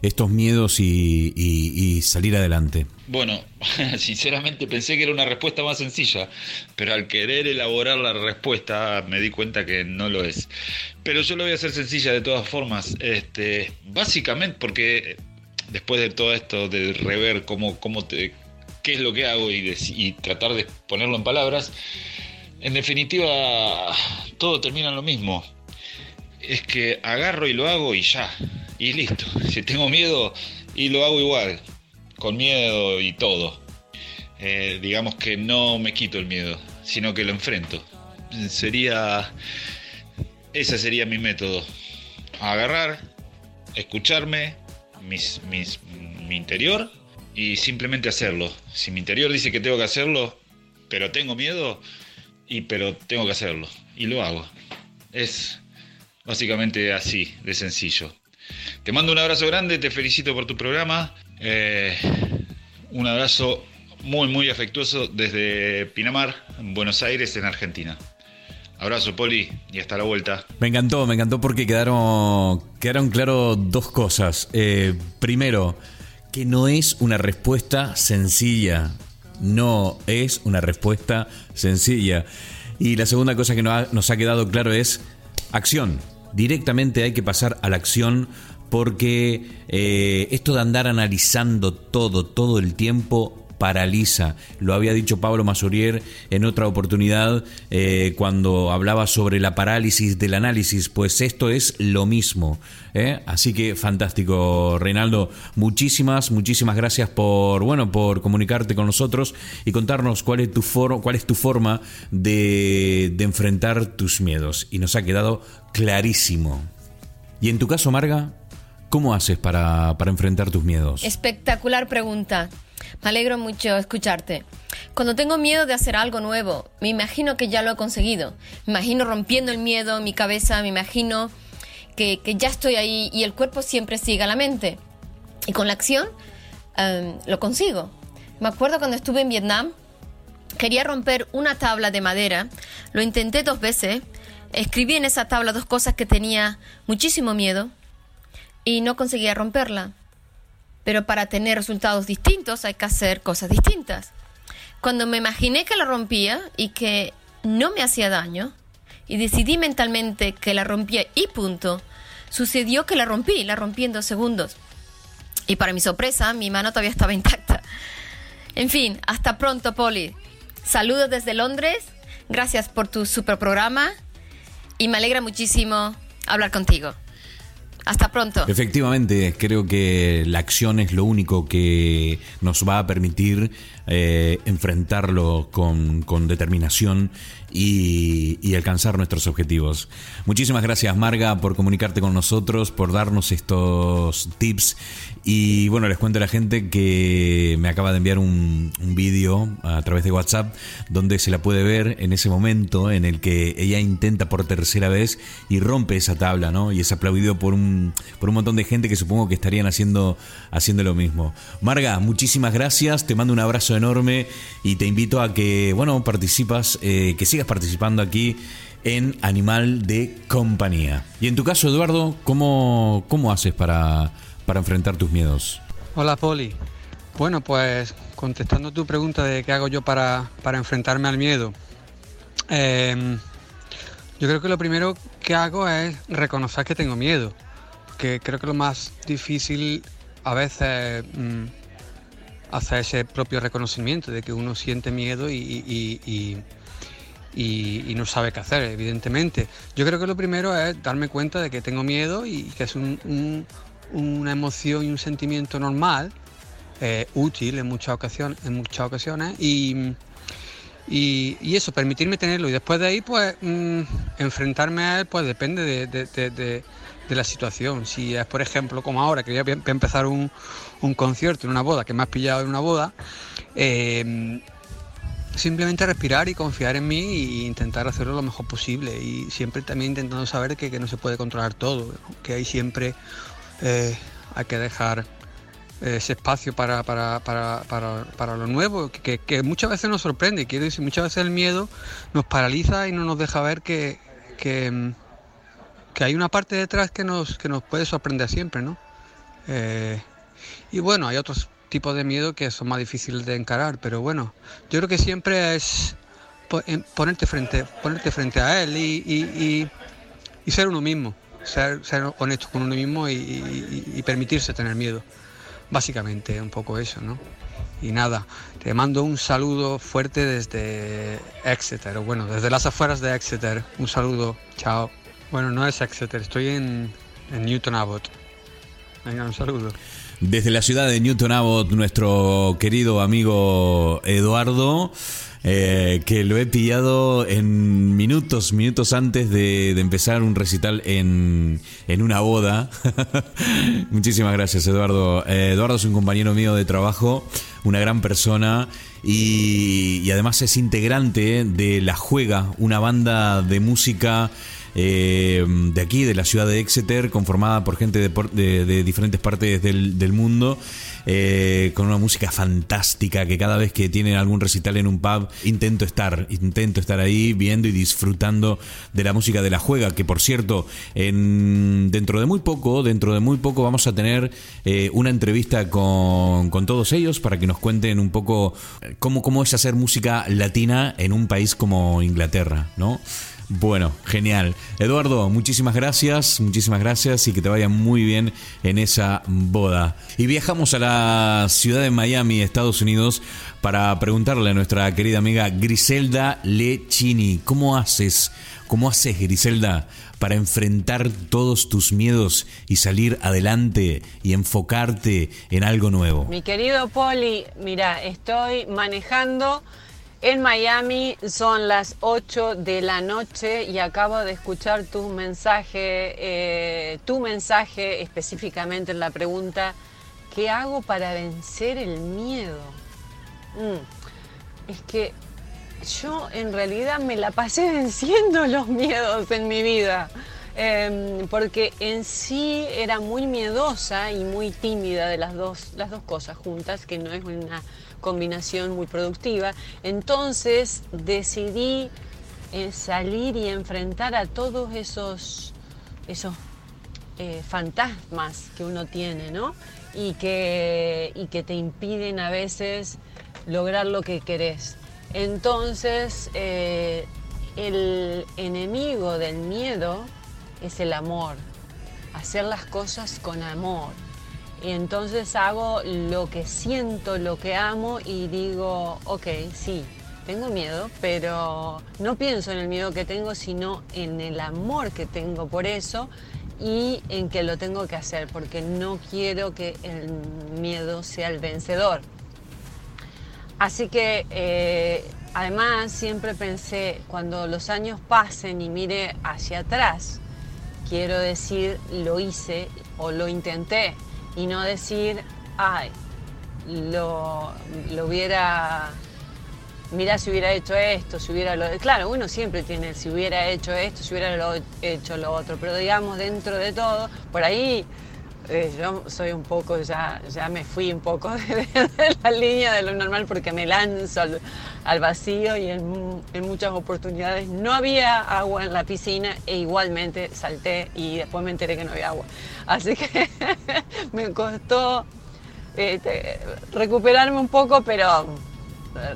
Speaker 1: estos miedos y, salir adelante?
Speaker 6: Bueno, sinceramente pensé que era una respuesta más sencilla, pero al querer elaborar la respuesta me di cuenta que no lo es. Pero yo lo voy a hacer sencilla de todas formas. Este, básicamente porque después de todo esto, de rever cómo, cómo te, qué es lo que hago y, tratar de ponerlo en palabras, en definitiva, todo termina en lo mismo. Es que agarro y lo hago y ya. Y listo. Si tengo miedo, y lo hago igual. Con miedo y todo. Eh, digamos que no me quito el miedo, sino que lo enfrento. Sería. Ese sería mi método. Agarrar, escucharme, mis, mi interior y simplemente hacerlo. Si mi interior dice que tengo que hacerlo, pero tengo miedo, y pero tengo que hacerlo y lo hago. Es básicamente así, de sencillo. Te mando un abrazo grande, te felicito por tu programa. Eh, un abrazo muy, muy afectuoso desde Pinamar, en Buenos Aires, en Argentina. Abrazo, Poli, y hasta la vuelta.
Speaker 1: Me encantó, me encantó porque quedaron, quedaron claro dos cosas. Eh, primero, que no es una respuesta sencilla no es una respuesta sencilla. Y la segunda cosa que nos ha quedado claro es acción. Directamente hay que pasar a la acción porque eh, esto de andar analizando todo, todo el tiempo, paraliza. Lo había dicho Pablo Masurier en otra oportunidad eh, cuando hablaba sobre la parálisis del análisis, pues esto es lo mismo. ¿eh? Así que fantástico, Reinaldo. Muchísimas, muchísimas gracias por, bueno, por comunicarte con nosotros y contarnos cuál es tu, cuál es tu forma de, de enfrentar tus miedos. Y nos ha quedado clarísimo. Y en tu caso, Marga, ¿cómo haces para, para enfrentar tus miedos?
Speaker 7: Espectacular pregunta. Me alegro mucho escucharte. Cuando tengo miedo de hacer algo nuevo, me imagino que ya lo he conseguido. Me imagino rompiendo el miedo en mi cabeza, me imagino que, ya estoy ahí y el cuerpo siempre sigue a la mente. Y con la acción em, lo consigo. Me acuerdo cuando estuve en Vietnam, quería romper una tabla de madera, lo intenté dos veces, escribí en esa tabla dos cosas que tenía muchísimo miedo y no conseguía romperla. Pero para tener resultados distintos hay que hacer cosas distintas. Cuando me imaginé que la rompía y que no me hacía daño, y decidí mentalmente que la rompía y punto, sucedió que la rompí, la rompí en dos segundos. Y para mi sorpresa, mi mano todavía estaba intacta. En fin, hasta pronto, Polly. Saludos desde Londres. Gracias por tu super programa. Y me alegra muchísimo hablar contigo. Hasta pronto.
Speaker 1: Efectivamente, creo que la acción es lo único que nos va a permitir eh, enfrentarlo con, con determinación y, alcanzar nuestros objetivos. Muchísimas gracias Marga por comunicarte con nosotros, por darnos estos tips y bueno, les cuento a la gente que me acaba de enviar un, un vídeo a través de WhatsApp donde se la puede ver en ese momento en el que ella intenta por tercera vez y rompe esa tabla, ¿no? Y es aplaudido por un, por un montón de gente que supongo que estarían haciendo, haciendo lo mismo. Marga, muchísimas gracias, te mando un abrazo enorme y te invito a que, bueno, participas, eh, que sigas participando aquí en Animal de Compañía. Y en tu caso, Eduardo, ¿cómo, cómo haces para, para enfrentar tus miedos?
Speaker 8: Hola, Poli. Bueno, pues contestando tu pregunta de qué hago yo para, para enfrentarme al miedo. Eh, yo creo que lo primero que hago es reconocer que tengo miedo. Porque creo que lo más difícil a veces mmm, hacer ese propio reconocimiento de que uno siente miedo y, y, y, no sabe qué hacer, evidentemente. Yo creo que lo primero es darme cuenta de que tengo miedo y que es un, un, una emoción y un sentimiento normal, eh, útil en muchas ocasiones, en muchas ocasiones y, y, eso, permitirme tenerlo. Y después de ahí, pues mmm, enfrentarme a él, pues depende de, de, de, de, la situación. Si es, por ejemplo, como ahora, que voy a empezar un, un concierto en una boda, que me has pillado en una boda, eh, simplemente respirar y confiar en mí e intentar hacerlo lo mejor posible y siempre también intentando saber que, que no se puede controlar todo, que hay siempre eh, hay que dejar ese espacio para, para, para, para, para lo nuevo, que, que, muchas veces nos sorprende, quiero decir, muchas veces el miedo nos paraliza y no nos deja ver que, que, que hay una parte detrás que nos, que nos puede sorprender siempre, ¿no? Eh, y bueno, hay otros tipos de miedo que son más difíciles de encarar, pero bueno, yo creo que siempre es ponerte frente, ponerte frente a él y, y, y, ser uno mismo, ser, ser, honesto con uno mismo y, permitirse tener miedo. Básicamente, un poco eso, ¿no? Y nada, te mando un saludo fuerte desde Exeter, o bueno, desde las afueras de Exeter. Un saludo, chao. Bueno, no es Exeter, estoy en, Newton Abbott. Venga, un saludo.
Speaker 1: Desde la ciudad de Newton Abbott, nuestro querido amigo Eduardo, eh, que lo he pillado en minutos, minutos antes de, de empezar un recital en, en una boda. Muchísimas gracias, Eduardo. Eh, Eduardo es un compañero mío de trabajo, una gran persona. Y, y además es integrante de La Juega, una banda de música eh, de aquí, de la ciudad de Exeter, conformada por gente de, de, de diferentes partes del, mundo. Eh, con una música fantástica que cada vez que tienen algún recital en un pub intento estar, intento estar ahí viendo y disfrutando de la música de la juega, que por cierto, en, dentro de muy poco, dentro de muy poco vamos a tener eh, una entrevista con, con, todos ellos para que nos cuenten un poco cómo, cómo es hacer música latina en un país como Inglaterra, ¿no? Bueno, genial. Eduardo, muchísimas gracias, muchísimas gracias y que te vaya muy bien en esa boda. Y viajamos a la ciudad de Miami, Estados Unidos, para preguntarle a nuestra querida amiga Griselda Lechini, ¿cómo haces? ¿Cómo haces, Griselda, para enfrentar todos tus miedos y salir adelante y enfocarte en algo nuevo?
Speaker 9: Mi querido Poli, mira, estoy manejando en Miami, son las 8 de la noche y acabo de escuchar tu mensaje, eh, tu mensaje específicamente en la pregunta, ¿qué hago para vencer el miedo? Mm, es que yo en realidad me la pasé venciendo los miedos en mi vida. Em, porque en sí era muy miedosa y muy tímida de las dos, las dos cosas juntas, que no es una combinación muy productiva. Entonces decidí eh, salir y enfrentar a todos esos, esos eh, fantasmas que uno tiene, ¿no? Y que, y que te impiden a veces lograr lo que querés. Entonces, eh, el enemigo del miedo es el amor, hacer las cosas con amor. Y entonces hago lo que siento, lo que amo y digo, ok, sí, tengo miedo, pero no pienso en el miedo que tengo, sino en el amor que tengo por eso y en que lo tengo que hacer, porque no quiero que el miedo sea el vencedor. Así que eh, además siempre pensé, cuando los años pasen y mire hacia atrás, quiero decir, lo hice o lo intenté y no decir, ay, lo, lo hubiera, mira si hubiera hecho esto, si hubiera lo... Claro, uno siempre tiene si hubiera hecho esto, si hubiera hecho lo otro, pero digamos dentro de todo, por ahí eh, yo soy un poco, ya, ya me fui un poco de, la línea de lo normal porque me lanzo al, vacío y en, muchas oportunidades no había agua en la piscina e igualmente salté y después me enteré que no había agua. Así que me costó eh, recuperarme un poco, pero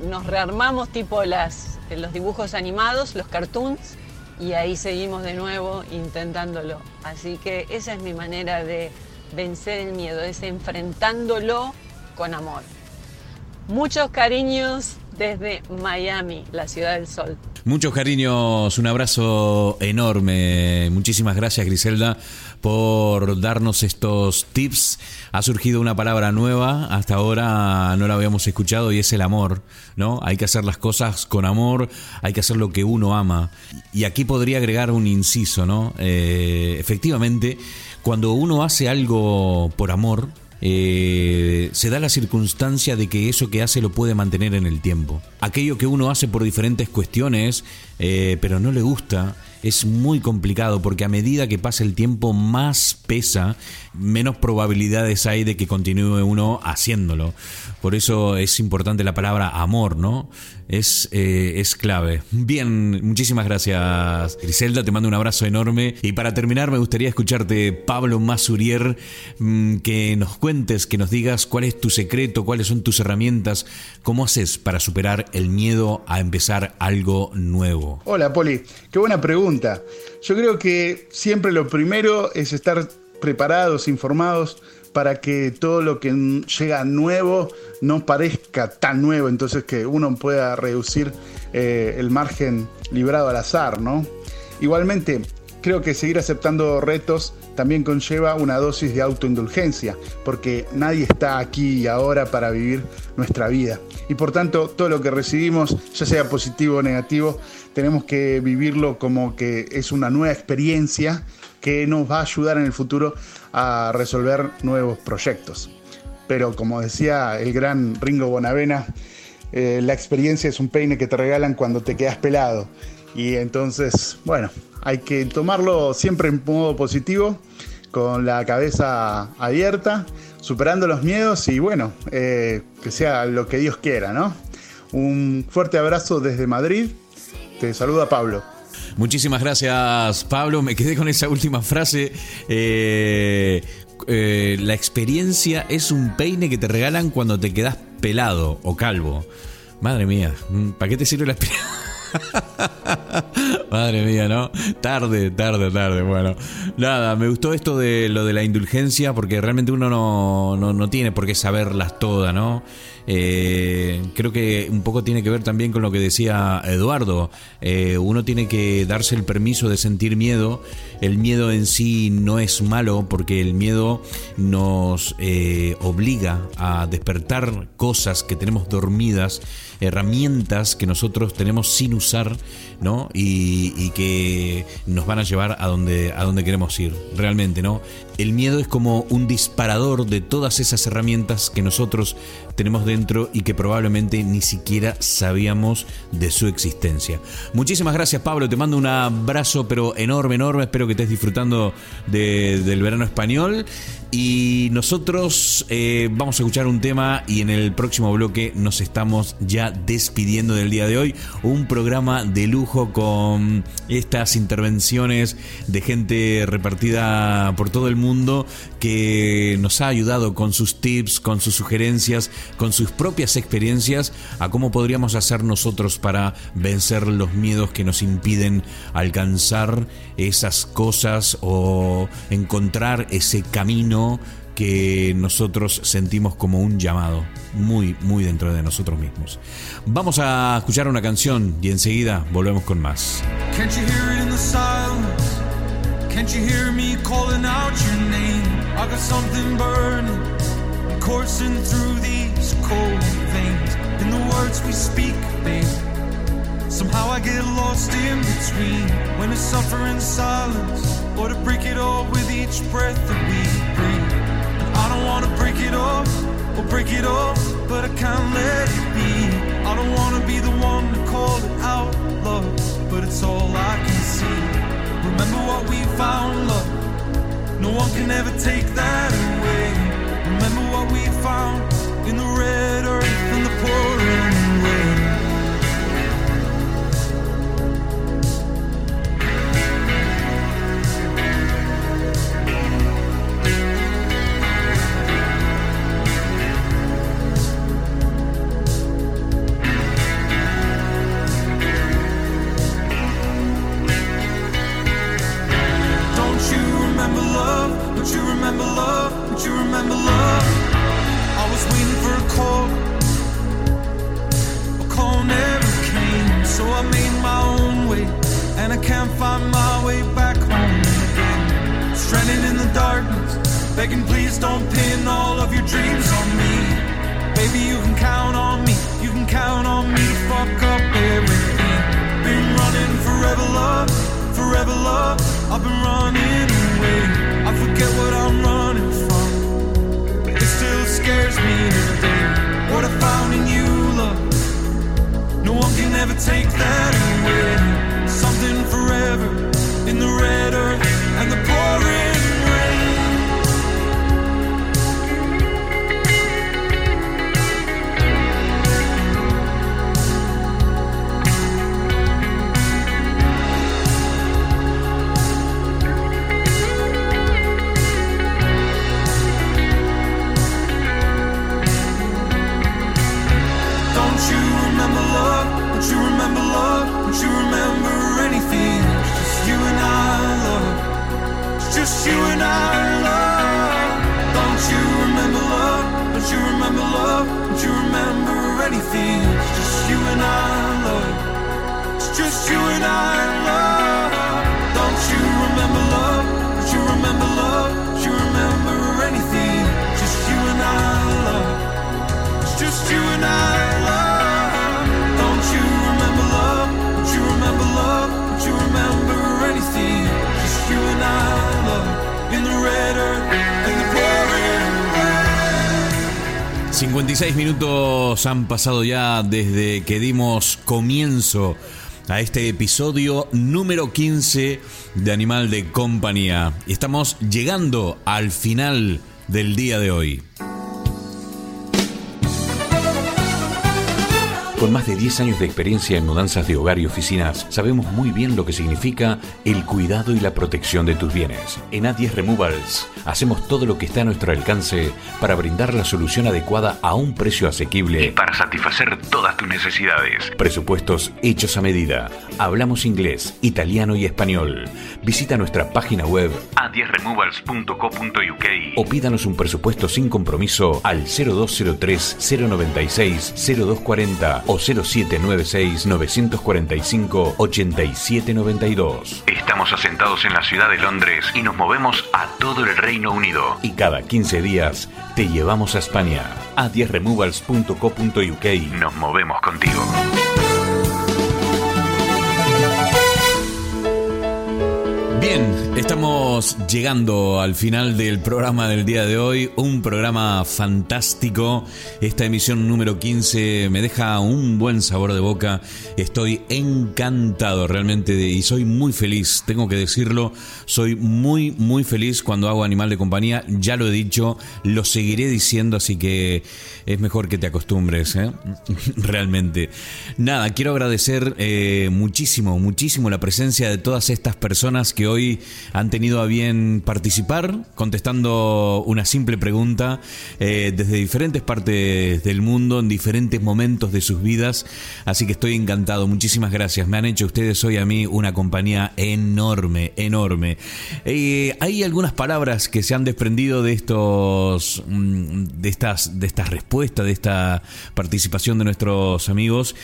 Speaker 9: nos rearmamos tipo las, los dibujos animados, los cartoons, y ahí seguimos de nuevo intentándolo. Así que esa es mi manera de vencer el miedo, es enfrentándolo con amor. Muchos cariños desde Miami, la ciudad del sol.
Speaker 1: Muchos cariños, un abrazo enorme. Muchísimas gracias Griselda por darnos estos tips. Ha surgido una palabra nueva, hasta ahora no la habíamos escuchado y es el amor, ¿no? Hay que hacer las cosas con amor, hay que hacer lo que uno ama. Y aquí podría agregar un inciso, ¿no? Eh, efectivamente, cuando uno hace algo por amor, eh, se da la circunstancia de que eso que hace lo puede mantener en el tiempo. Aquello que uno hace por diferentes cuestiones, eh, pero no le gusta, es muy complicado porque a medida que pasa el tiempo más pesa, menos probabilidades hay de que continúe uno haciéndolo. Por eso es importante la palabra amor, ¿no? Es, eh, es clave. Bien, muchísimas gracias Griselda, te mando un abrazo enorme. Y para terminar me gustaría escucharte, Pablo Masurier, mm, que nos cuentes, que nos digas cuál es tu secreto, cuáles son tus herramientas, cómo haces para superar el miedo a empezar algo nuevo.
Speaker 10: Hola Poli, qué buena pregunta. Yo creo que siempre lo primero es estar preparados, informados para que todo lo que llega nuevo no parezca tan nuevo, entonces que uno pueda reducir eh, el margen librado al azar, ¿no? Igualmente, creo que seguir aceptando retos también conlleva una dosis de autoindulgencia, porque nadie está aquí y ahora para vivir nuestra vida. Y por tanto, todo lo que recibimos, ya sea positivo o negativo, tenemos que vivirlo como que es una nueva experiencia que nos va a ayudar en el futuro a resolver nuevos proyectos. Pero como decía el gran Ringo Bonavena, eh, la experiencia es un peine que te regalan cuando te quedas pelado. Y entonces, bueno, hay que tomarlo siempre en modo positivo, con la cabeza abierta, superando los miedos y bueno, eh, que sea lo que Dios quiera, ¿no? Un fuerte abrazo desde Madrid. Te saluda Pablo.
Speaker 1: Muchísimas gracias, Pablo. Me quedé con esa última frase. Eh, eh, la experiencia es un peine que te regalan cuando te quedas pelado o calvo. Madre mía, ¿para qué te sirve la experiencia? Madre mía, ¿no? Tarde, tarde, tarde. Bueno, nada, me gustó esto de lo de la indulgencia porque realmente uno no, no, no tiene por qué saberlas todas, ¿no? Eh, creo que un poco tiene que ver también con lo que decía Eduardo. Eh, uno tiene que darse el permiso de sentir miedo. El miedo en sí no es malo porque el miedo nos eh, obliga a despertar cosas que tenemos dormidas, herramientas que nosotros tenemos sin usar, ¿no? Y, y que nos van a llevar a donde, a donde queremos ir, realmente, ¿no? El miedo es como un disparador de todas esas herramientas que nosotros tenemos dentro y que probablemente ni siquiera sabíamos de su existencia. Muchísimas gracias Pablo, te mando un abrazo pero enorme, enorme, espero que estés disfrutando de- del verano español y nosotros eh, vamos a escuchar un tema y en el próximo bloque nos estamos ya despidiendo del día de hoy, un programa de lujo con estas intervenciones de gente repartida por todo el mundo que nos ha ayudado con sus tips, con sus sugerencias, con sus propias experiencias a cómo podríamos hacer nosotros para vencer los miedos que nos impiden alcanzar esas cosas o encontrar ese camino que nosotros sentimos como un llamado muy, muy dentro de nosotros mismos. Vamos a escuchar una canción y enseguida volvemos con más.
Speaker 11: Can't you hear it in the silence? Can't you hear me calling out your name? I got something burning, coursing through these cold veins. In the words we speak, babe. Somehow I get lost in between when to suffer in silence or to break it all with each breath that we break it off or break it off, but I can't let it be. I don't wanna be the one to call it out, love, but it's all I can see. Remember what we found, love. No one can ever take that away. Remember what we found in the red earth and the pouring I was waiting for a call. A call never came, so I made my own way. And I can't find my way back home again. Stranded in the darkness, begging please don't pin all of your dreams on me. Baby, you can count on me, you can count on me. Fuck up everything. Been running forever, love, forever, love. I've been running away. I forget what I'm scares me today. What I found in you, love. No one can ever take that away. Something forever in the red earth and the
Speaker 1: han pasado ya desde que dimos comienzo a este episodio número 15 de Animal de Compañía. Estamos llegando al final del día de hoy. Con más de 10 años de experiencia en mudanzas de hogar y oficinas, sabemos muy bien lo que significa el cuidado y la protección de tus bienes. En A10 Removals hacemos todo lo que está a nuestro alcance para brindar la solución adecuada a un precio asequible y para satisfacer todas tus necesidades. Presupuestos hechos a medida. Hablamos inglés, italiano y español. Visita nuestra página web a10removals.co.uk o pídanos un presupuesto sin compromiso al 0203 096 0240 o 0796 945 8792. Estamos asentados en la ciudad de Londres y nos movemos a todo el Reino Unido. Y cada 15 días te llevamos a España. A 10removals.co.uk nos movemos contigo. Bien, estamos llegando al final del programa del día de hoy, un programa fantástico. Esta emisión número 15 me deja un buen sabor de boca. Estoy encantado realmente y soy muy feliz, tengo que decirlo, soy muy muy feliz cuando hago animal de compañía, ya lo he dicho, lo seguiré diciendo, así que es mejor que te acostumbres, ¿eh? realmente. Nada, quiero agradecer eh, muchísimo, muchísimo la presencia de todas estas personas que hoy han tenido a bien participar, contestando una simple pregunta eh, desde diferentes partes del mundo, en diferentes momentos de sus vidas. Así que estoy encantado, muchísimas gracias. Me han hecho ustedes hoy a mí una compañía enorme, enorme. Eh, hay algunas palabras que se han desprendido de estos, mm, de estas, de estas respuestas, de esta participación de nuestros amigos.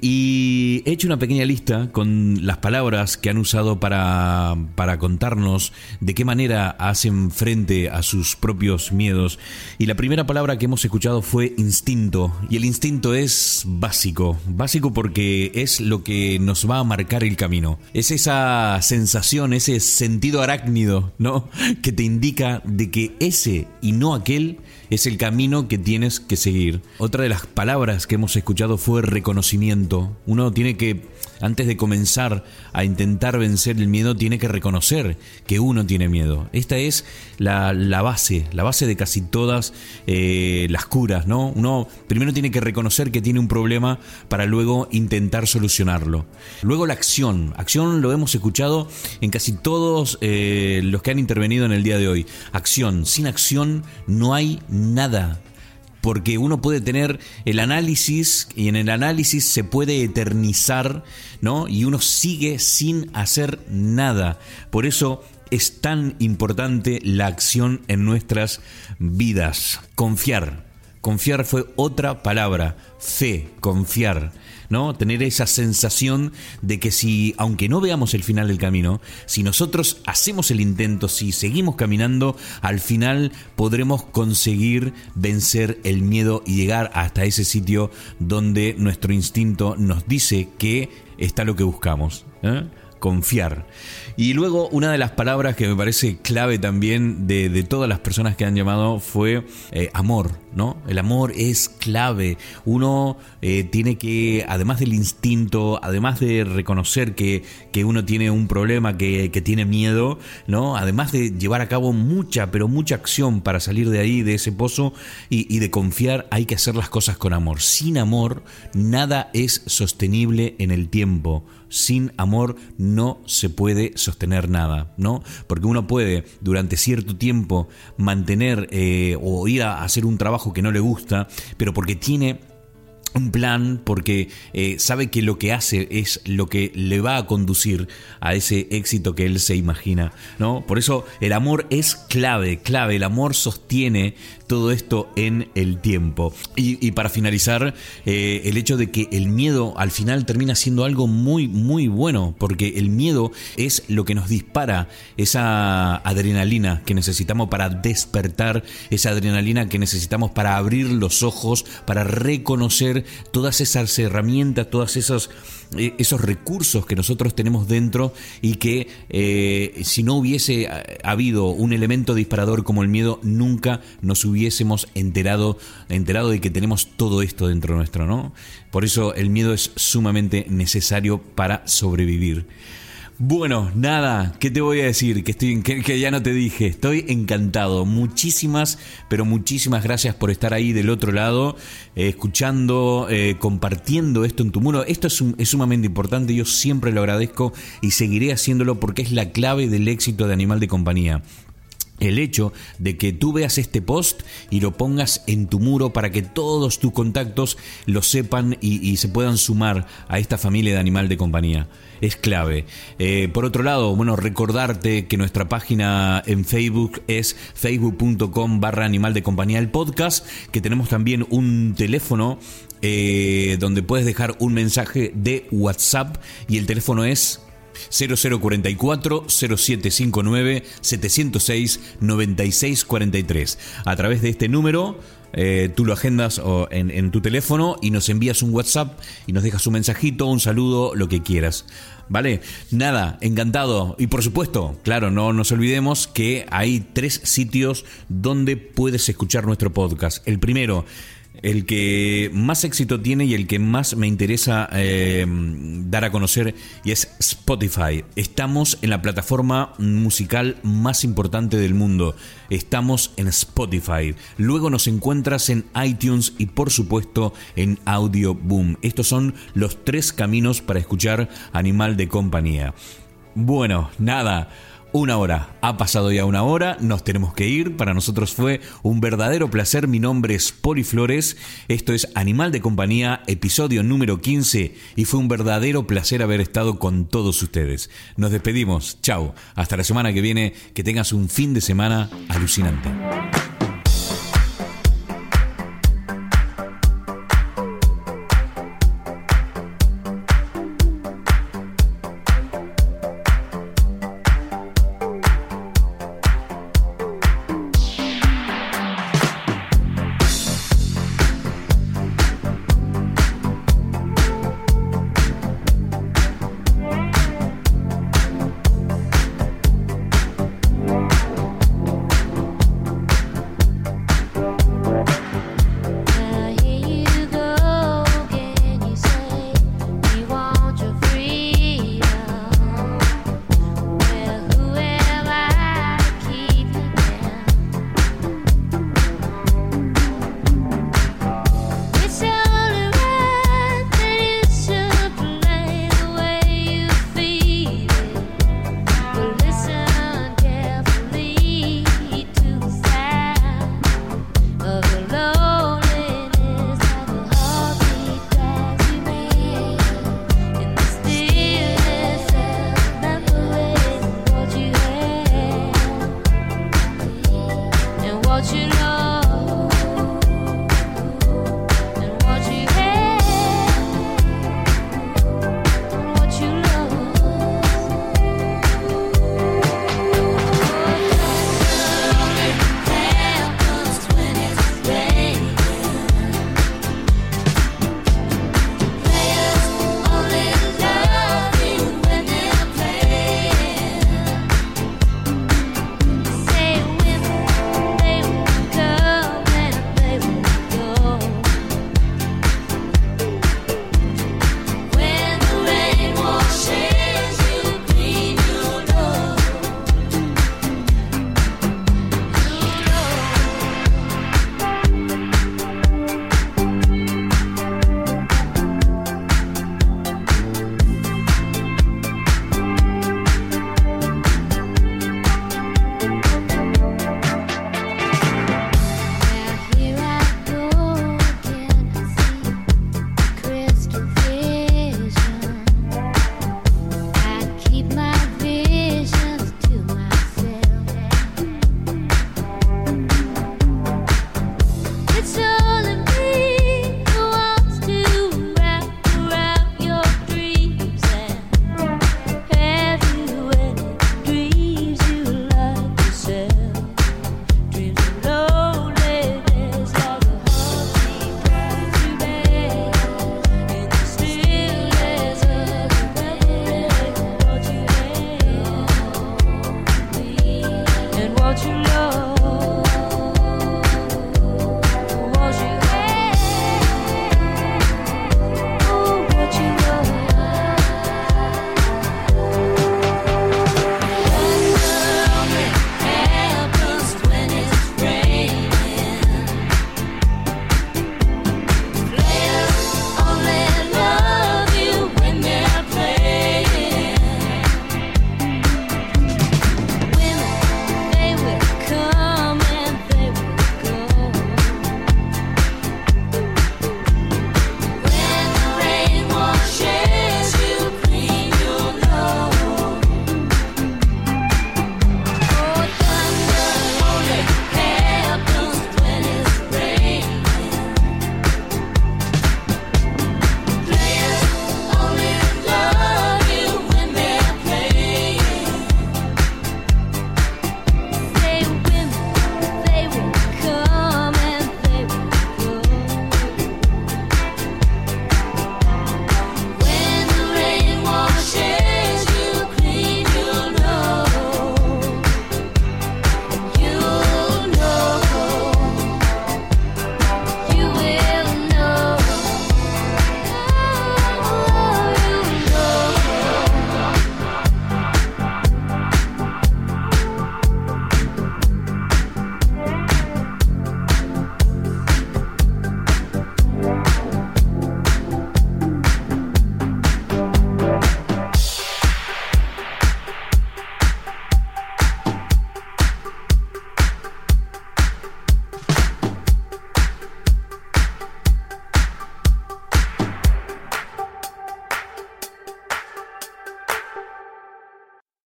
Speaker 1: Y he hecho una pequeña lista con las palabras que han usado para, para contarnos de qué manera hacen frente a sus propios miedos. Y la primera palabra que hemos escuchado fue instinto. Y el instinto es básico. Básico porque es lo que nos va a marcar el camino. Es esa sensación, ese sentido arácnido, ¿no? Que te indica de que ese y no aquel es el camino que tienes que seguir. Otra de las palabras que hemos escuchado fue reconocimiento. Uno tiene que, antes de comenzar a intentar vencer el miedo, tiene que reconocer que uno tiene miedo. Esta es la, base, la base de casi todas eh, las curas, ¿no? Uno primero tiene que reconocer que tiene un problema para luego intentar solucionarlo. Luego la acción. Acción lo hemos escuchado en casi todos eh, los que han intervenido en el día de hoy. Acción. Sin acción no hay nada. Porque uno puede tener el análisis y en el análisis se puede eternizar, ¿no? Y uno sigue sin hacer nada. Por eso es tan importante la acción en nuestras vidas. Confiar. Confiar fue otra palabra. Fe, confiar. ¿No? Tener esa sensación de que si, aunque no veamos el final del camino, si nosotros hacemos el intento, si seguimos caminando, al final podremos conseguir vencer el miedo y llegar hasta ese sitio donde nuestro instinto nos dice que está lo que buscamos. ¿eh? Confiar. Y luego una de las palabras que me parece clave también de, todas las personas que han llamado fue eh, amor, ¿no? El amor es clave. Uno eh, tiene que, además del instinto, además de reconocer que, que uno tiene un problema, que, que tiene miedo, ¿no? Además de llevar a cabo mucha, pero mucha acción para salir de ahí, de ese pozo, y, y de confiar, hay que hacer las cosas con amor. Sin amor, nada es sostenible en el tiempo. Sin amor no se puede sostener nada, ¿no? Porque uno puede durante cierto tiempo mantener eh, o ir a hacer un trabajo que no le gusta, pero porque tiene un plan porque eh, sabe que lo que hace es lo que le va a conducir a ese éxito que él se imagina, ¿no? Por eso el amor es clave, clave, el amor sostiene todo esto en el tiempo. Y, para finalizar, eh, el hecho de que el miedo al final termina siendo algo muy, muy bueno, porque el miedo es lo que nos dispara esa adrenalina que necesitamos para despertar, esa adrenalina que necesitamos para abrir los ojos, para reconocer todas esas herramientas, todas esas eh, esos recursos que nosotros tenemos dentro y que eh, si no hubiese eh, habido un elemento disparador como el miedo, nunca nos hubiésemos enterado, enterado de que tenemos todo esto dentro nuestro, ¿no? Por eso el miedo es sumamente necesario para sobrevivir. Bueno, nada, ¿qué te voy a decir? Que, estoy, que, ya no te dije. Estoy encantado. Muchísimas, pero muchísimas gracias por estar ahí del otro lado, eh, escuchando, eh, compartiendo esto en tu muro. Esto es, es sumamente importante. Yo siempre lo agradezco y seguiré haciéndolo porque es la clave del éxito de Animal de Compañía. El hecho de que tú veas este post y lo pongas en tu muro para que todos tus contactos lo sepan y, se puedan sumar a esta familia de animal de compañía. Es clave. Eh, por otro lado, bueno, recordarte que nuestra página en Facebook es facebook.com barra animal de compañía el podcast, que tenemos también un teléfono eh, donde puedes dejar un mensaje de WhatsApp y el teléfono es 0044 0759 706 9643. A través de este número eh, tú lo agendas en, en tu teléfono y nos envías un WhatsApp y nos dejas un mensajito, un saludo, lo que quieras. ¿Vale? Nada, encantado. Y por supuesto, claro, no nos olvidemos que hay tres sitios donde puedes escuchar nuestro podcast. El primero, el que más éxito tiene y el que más me interesa eh, dar a conocer y es Spotify. Estamos en la plataforma musical más importante del mundo. Estamos en Spotify. Luego nos encuentras en iTunes y por supuesto en Audio Boom. Estos son los tres caminos para escuchar Animal de Compañía. Bueno, nada. Una hora, ha pasado ya una hora, nos tenemos que ir, para nosotros fue un verdadero placer, mi nombre es Poli Flores, esto es Animal de Compañía, episodio número 15, y fue un verdadero placer haber estado con todos ustedes. Nos despedimos, chao, hasta la semana que viene, que tengas un fin de semana alucinante.